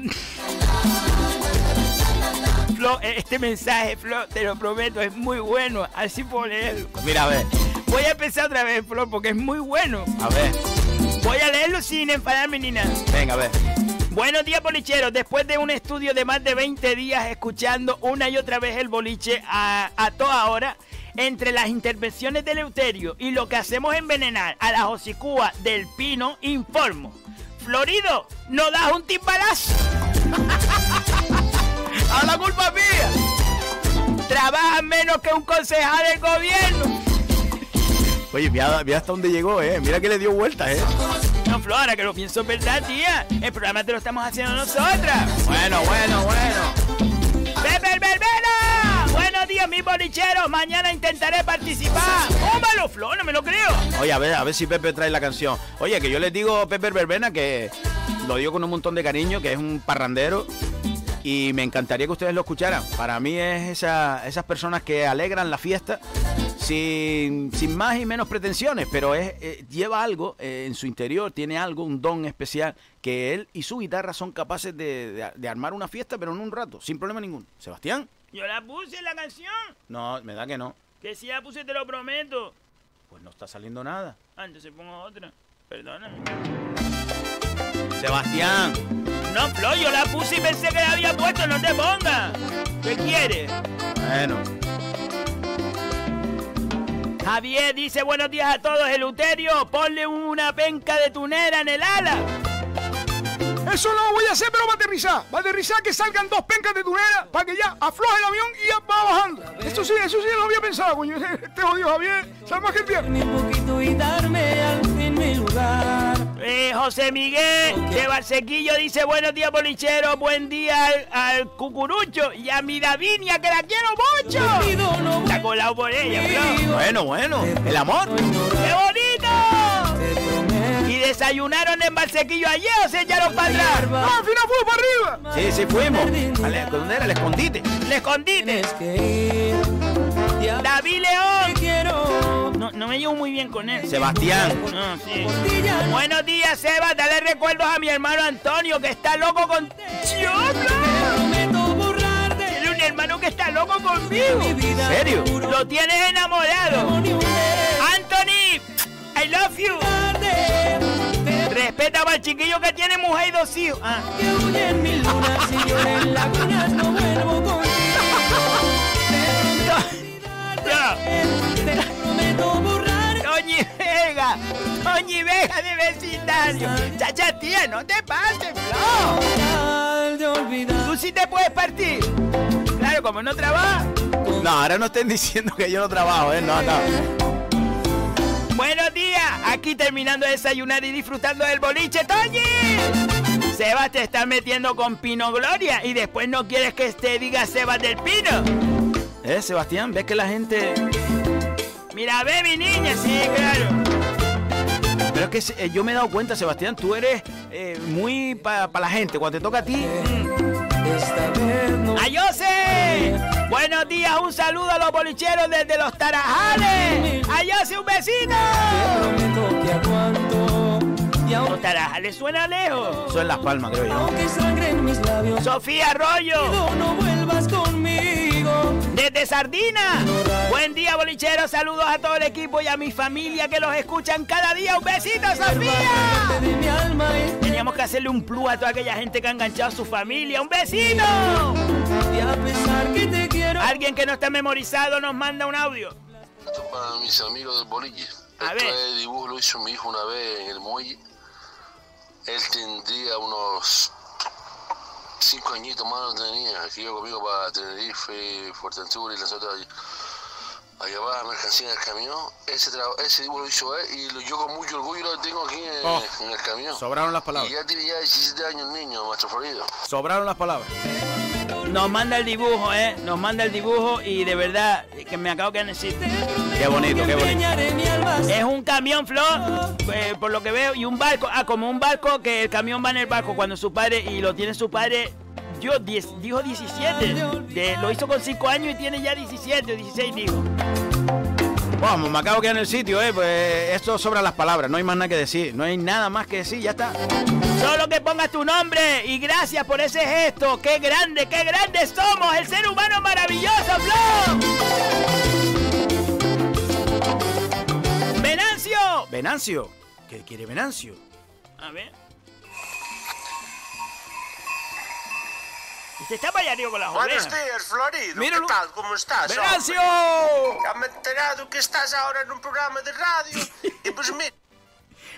Flo, eh, este mensaje, Flo, te lo prometo, es muy bueno. Así puedo leerlo. Mira, a ver. Voy a empezar otra vez, Flo, porque es muy bueno. A ver. Voy a leerlo sin enfadarme ni nada. Venga, a ver. Buenos días, bolicheros. Después de un estudio de más de 20 días escuchando una y otra vez el boliche a, a toda hora, entre las intervenciones de Eleuterio y lo que hacemos envenenar a la Josicúa del Pino, informo. Florido, ¿no das un timbalazo? [LAUGHS] ¡A la culpa mía! Trabajas menos que un concejal del gobierno. Oye, mira, mira hasta dónde llegó, ¿eh? Mira que le dio vueltas, ¿eh? No, Flora, que lo pienso verdad, tía. El programa te lo estamos haciendo nosotras. Bueno, bueno, bueno. ¡Pepe Verbena! Días, mis bolicheros. Mañana intentaré participar. ¡Cómalo, Flor! No me lo creo. Oye, a ver, a ver si Pepe trae la canción. Oye, que yo les digo Pepe Verbena que lo digo con un montón de cariño, que es un parrandero. Y me encantaría que ustedes lo escucharan. Para mí es esa- esas personas que alegran la fiesta sin, sin más y menos pretensiones, pero es, eh, lleva algo eh, en su interior, tiene algo, un don especial, que él y su guitarra son capaces de, de- de armar una fiesta, pero en un rato, sin problema ninguno. Sebastián, Yo la puse en la canción. no, me da que no. Que si la puse, te lo prometo. Pues no está saliendo nada. Ah, entonces pongo otra. Perdóname. Sebastián. No, Flo, yo la puse y pensé que la había puesto. No te pongas. ¿Qué quieres? Bueno. Javier dice buenos días a todos. Eluterio, ponle una penca de tunera en el ala. Eso lo voy a hacer, pero va a aterrizar. Va a aterrizar que salgan dos pencas de tunera para que ya afloje el avión y ya va bajando. Eso sí, eso sí lo había pensado, coño. [LAUGHS] Este jodido Javier, ¿sabes más que el viernes? y darme al fin mi lugar. Eh, José Miguel de Barsequillo dice buenos días, bolichero. Buen día al, al cucurucho y a mi Davinia, que la quiero mucho. Está colado por ella. Bueno, bueno. El amor. ¡Qué bonito! ¿Y desayunaron en Barsequillo ayer o se echaron para atrás? No, al final fue para arriba. Sí, sí, fuimos. Ale- ¿Dónde era? El escondite. ¡Le escondite! David León. No, no me llevo muy bien con él. Sebastián. No, sí. Buenos días, Seba. Dale recuerdos a mi hermano Antonio, que está loco con... Tiene un hermano que está loco conmigo. ¿En serio? Lo tienes enamorado. Anthony, I love you. Respeta al chiquillo que tiene mujer y dos hijos. Ah. Toñi Vega, Toñi Vega de vecindario. Chacha tía, no te pases, Flo. ¿Tú sí te puedes partir? Claro, como no trabajas. No, ahora no estén diciendo que yo no trabajo, ¿eh? No, no. Buenos días, aquí terminando de desayunar y disfrutando del boliche, Toñi. Sebas te está metiendo con Pino Gloria y después no quieres que te diga Sebas del Pino. ¿Eh, Sebastián? ¿Ves que la gente...? Mira, ve mi niña, sí, claro. Pero es que eh, yo me he dado cuenta, Sebastián, tú eres eh, muy para la gente. Cuando te toca a ti... ¡Ayose! Buenos días, un saludo a los bolicheros desde los Tarajales. ¡Ayose, un besito! Los Tarajales suena lejos. Son Las Palmas, creo yo. Sofía Arroyo. No vuelvas conmigo. Desde Sardina. Buen día, bolicheros. Saludos a todo el equipo y a mi familia que los escuchan cada día. ¡Un besito, Sofía! Teníamos que hacerle un plus a toda aquella gente que ha enganchado a su familia. ¡Un besito! y a pesar que te Alguien que no está memorizado nos manda un audio. Esto es para mis amigos del boliche. A Esto ver. es dibujo lo hizo mi hijo una vez en el muelle. Él tendría unos cinco añitos más no tenía, que iba conmigo para Tenerife, Fuerteventura y las otras a llevar mercancía en el camión. Ese, dibujo lo hizo él y lo- yo con mucho orgullo lo tengo aquí en, Oh, en el camión. sobraron las palabras. Y ya tiene ya 17 años el niño, maestro Florido. Sobraron las palabras. Nos manda el dibujo, ¿eh? Nos manda el dibujo y de verdad que me acabo que necesito. Qué bonito, qué bonito. Es un camión, Flor, eh, por lo que veo, y un barco. Ah, como un barco que el camión va en el barco cuando su padre, y lo tiene su padre, yo, 10, dijo 17. De- lo hizo con 5 años y tiene ya 17 o 16, dijo. Vamos, me acabo de quedar en el sitio, ¿eh? Pues esto sobra las palabras, no hay más nada que decir. No hay nada más que decir, ya está. Solo que pongas tu nombre y gracias por ese gesto. ¡Qué grande, qué grande somos! ¡El ser humano maravilloso, Flor! ¡Venancio! Venancio. ¿Qué quiere Venancio? A ver. Usted está arriba con las Buenos ovejas. días, Florido. Míralo. ¿Qué tal? ¿Cómo estás? ¡Venancio! hombre? Ya me he enterado que estás ahora en un programa de radio. [LAUGHS] y pues mira,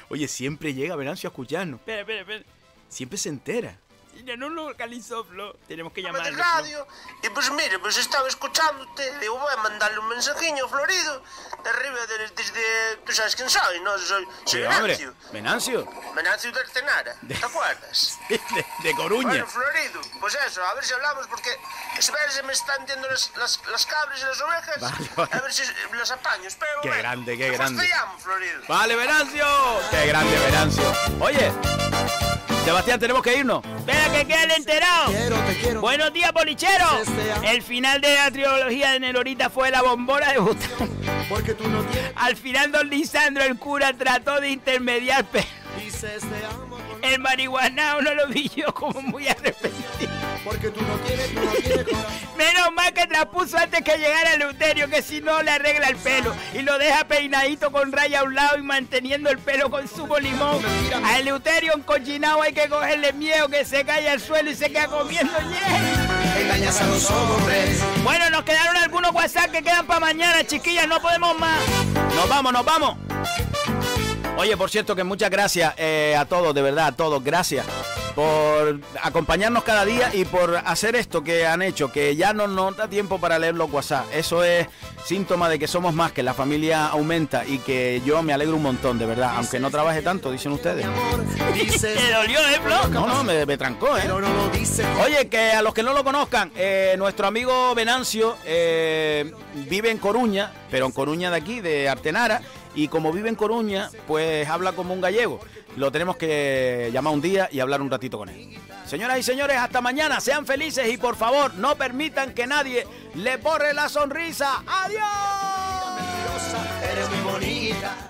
Oye, siempre llega Venancio a escucharnos. Espera, espera, espera. Siempre se entera. Ya no lo localizó, Flo. Tenemos que de llamarlo. radio. Y pues mire, pues estaba escuchándote. Digo, voy a mandarle un mensajillo, Florido. De arriba, de- desde... Tú sabes quién soy, ¿no? Soy, Sí, soy hombre. Venancio. Venancio. Venancio de Artenara. ¿Te acuerdas? [LAUGHS] De, de Coruña. Bueno, Florido, pues eso, a ver si hablamos, porque es ver se me están yendo las, las, las cabras y las ovejas. Vale, vale. A ver si las apaño. Espera Qué momento. grande, qué Después grande. te llamo, Florido. Vale, Venancio. Qué grande Venancio. Oye, Sebastián, tenemos que irnos. Espera que quede enterado. Buenos días, bolicheros. El final de la trilogía de Nelorita fue la bombona de Bután. Porque tú no tienes. Al final, don Lisandro, el cura, trató de intermediar, pero te el marihuanao no lo vi yo como muy arrepentido. Porque tú no tienes, tú no tienes corazón. Menos mal que traspuso antes que llegara Eleuterio, que si no le arregla el pelo y lo deja peinadito con raya a un lado y manteniendo el pelo con zumo limón. A Eleuterio encochinado hay que cogerle miedo que se caiga al suelo y se queda comiendo hielo. Engañas a los hombres. Bueno, nos quedaron algunos WhatsApp que quedan para mañana, chiquillas, no podemos más. Nos vamos, nos vamos. Oye, por cierto, que muchas gracias eh, a todos, de verdad, a todos. Gracias por acompañarnos cada día y por hacer esto que han hecho, que ya no nos da tiempo para leer los WhatsApp. Eso es síntoma de que somos más, que la familia aumenta y que yo me alegro un montón, de verdad. Aunque no trabaje tanto, dicen ustedes. ¿Te dolió, eh, Flo? No, no, me, me trancó, ¿eh? Oye, que a los que no lo conozcan, eh, nuestro amigo Venancio eh, vive en Coruña, pero en Coruña de aquí, de Artenara, y como vive en Coruña, pues habla como un gallego. Lo tenemos que llamar un día y hablar un ratito con él. Señoras y señores, hasta mañana, sean felices y por favor no permitan que nadie le borre la sonrisa. ¡Adiós! Eres muy bonita.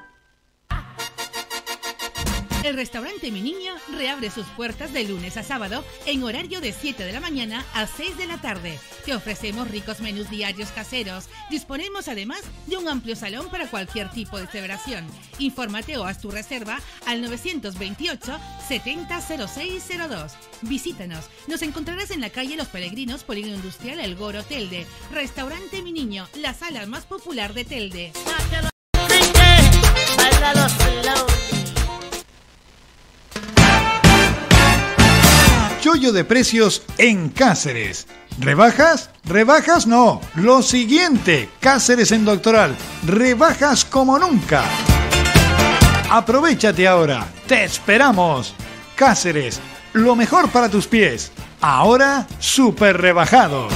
El restaurante Mi Niño reabre sus puertas de lunes a sábado en horario de 7 de la mañana a 6 de la tarde. Te ofrecemos ricos menús diarios caseros. Disponemos además de un amplio salón para cualquier tipo de celebración. Infórmate o haz tu reserva al 928 700602. Visítanos. Nos encontrarás en la calle Los Peregrinos, Polígono Industrial El Goro Telde. Restaurante Mi Niño, la sala más popular de Telde. Chollo de precios en Cáceres. ¿Rebajas? Rebajas no. Lo siguiente, Cáceres en Doctoral. Rebajas como nunca. Aprovechate ahora. Te esperamos. Cáceres, lo mejor para tus pies. Ahora, super rebajados.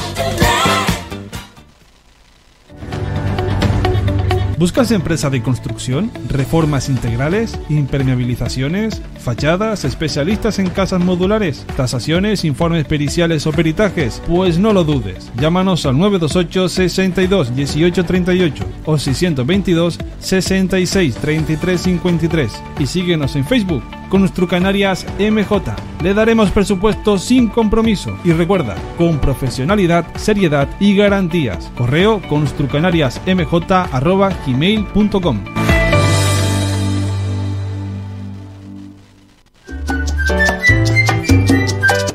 ¿Buscas empresa de construcción, reformas integrales, impermeabilizaciones, fachadas, especialistas en casas modulares, tasaciones, informes periciales o peritajes? Pues no lo dudes. Llámanos al 928 62 18 38 o 622 66 33 53 y síguenos en Facebook Construcanarias MJ. Le daremos presupuesto sin compromiso y recuerda, con profesionalidad, seriedad y garantías. Correo construcanariasmj@gmail.com.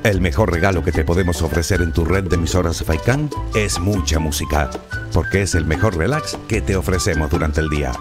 El mejor regalo que te podemos ofrecer en tu red de emisoras Faikán es mucha música, porque es el mejor relax que te ofrecemos durante el día.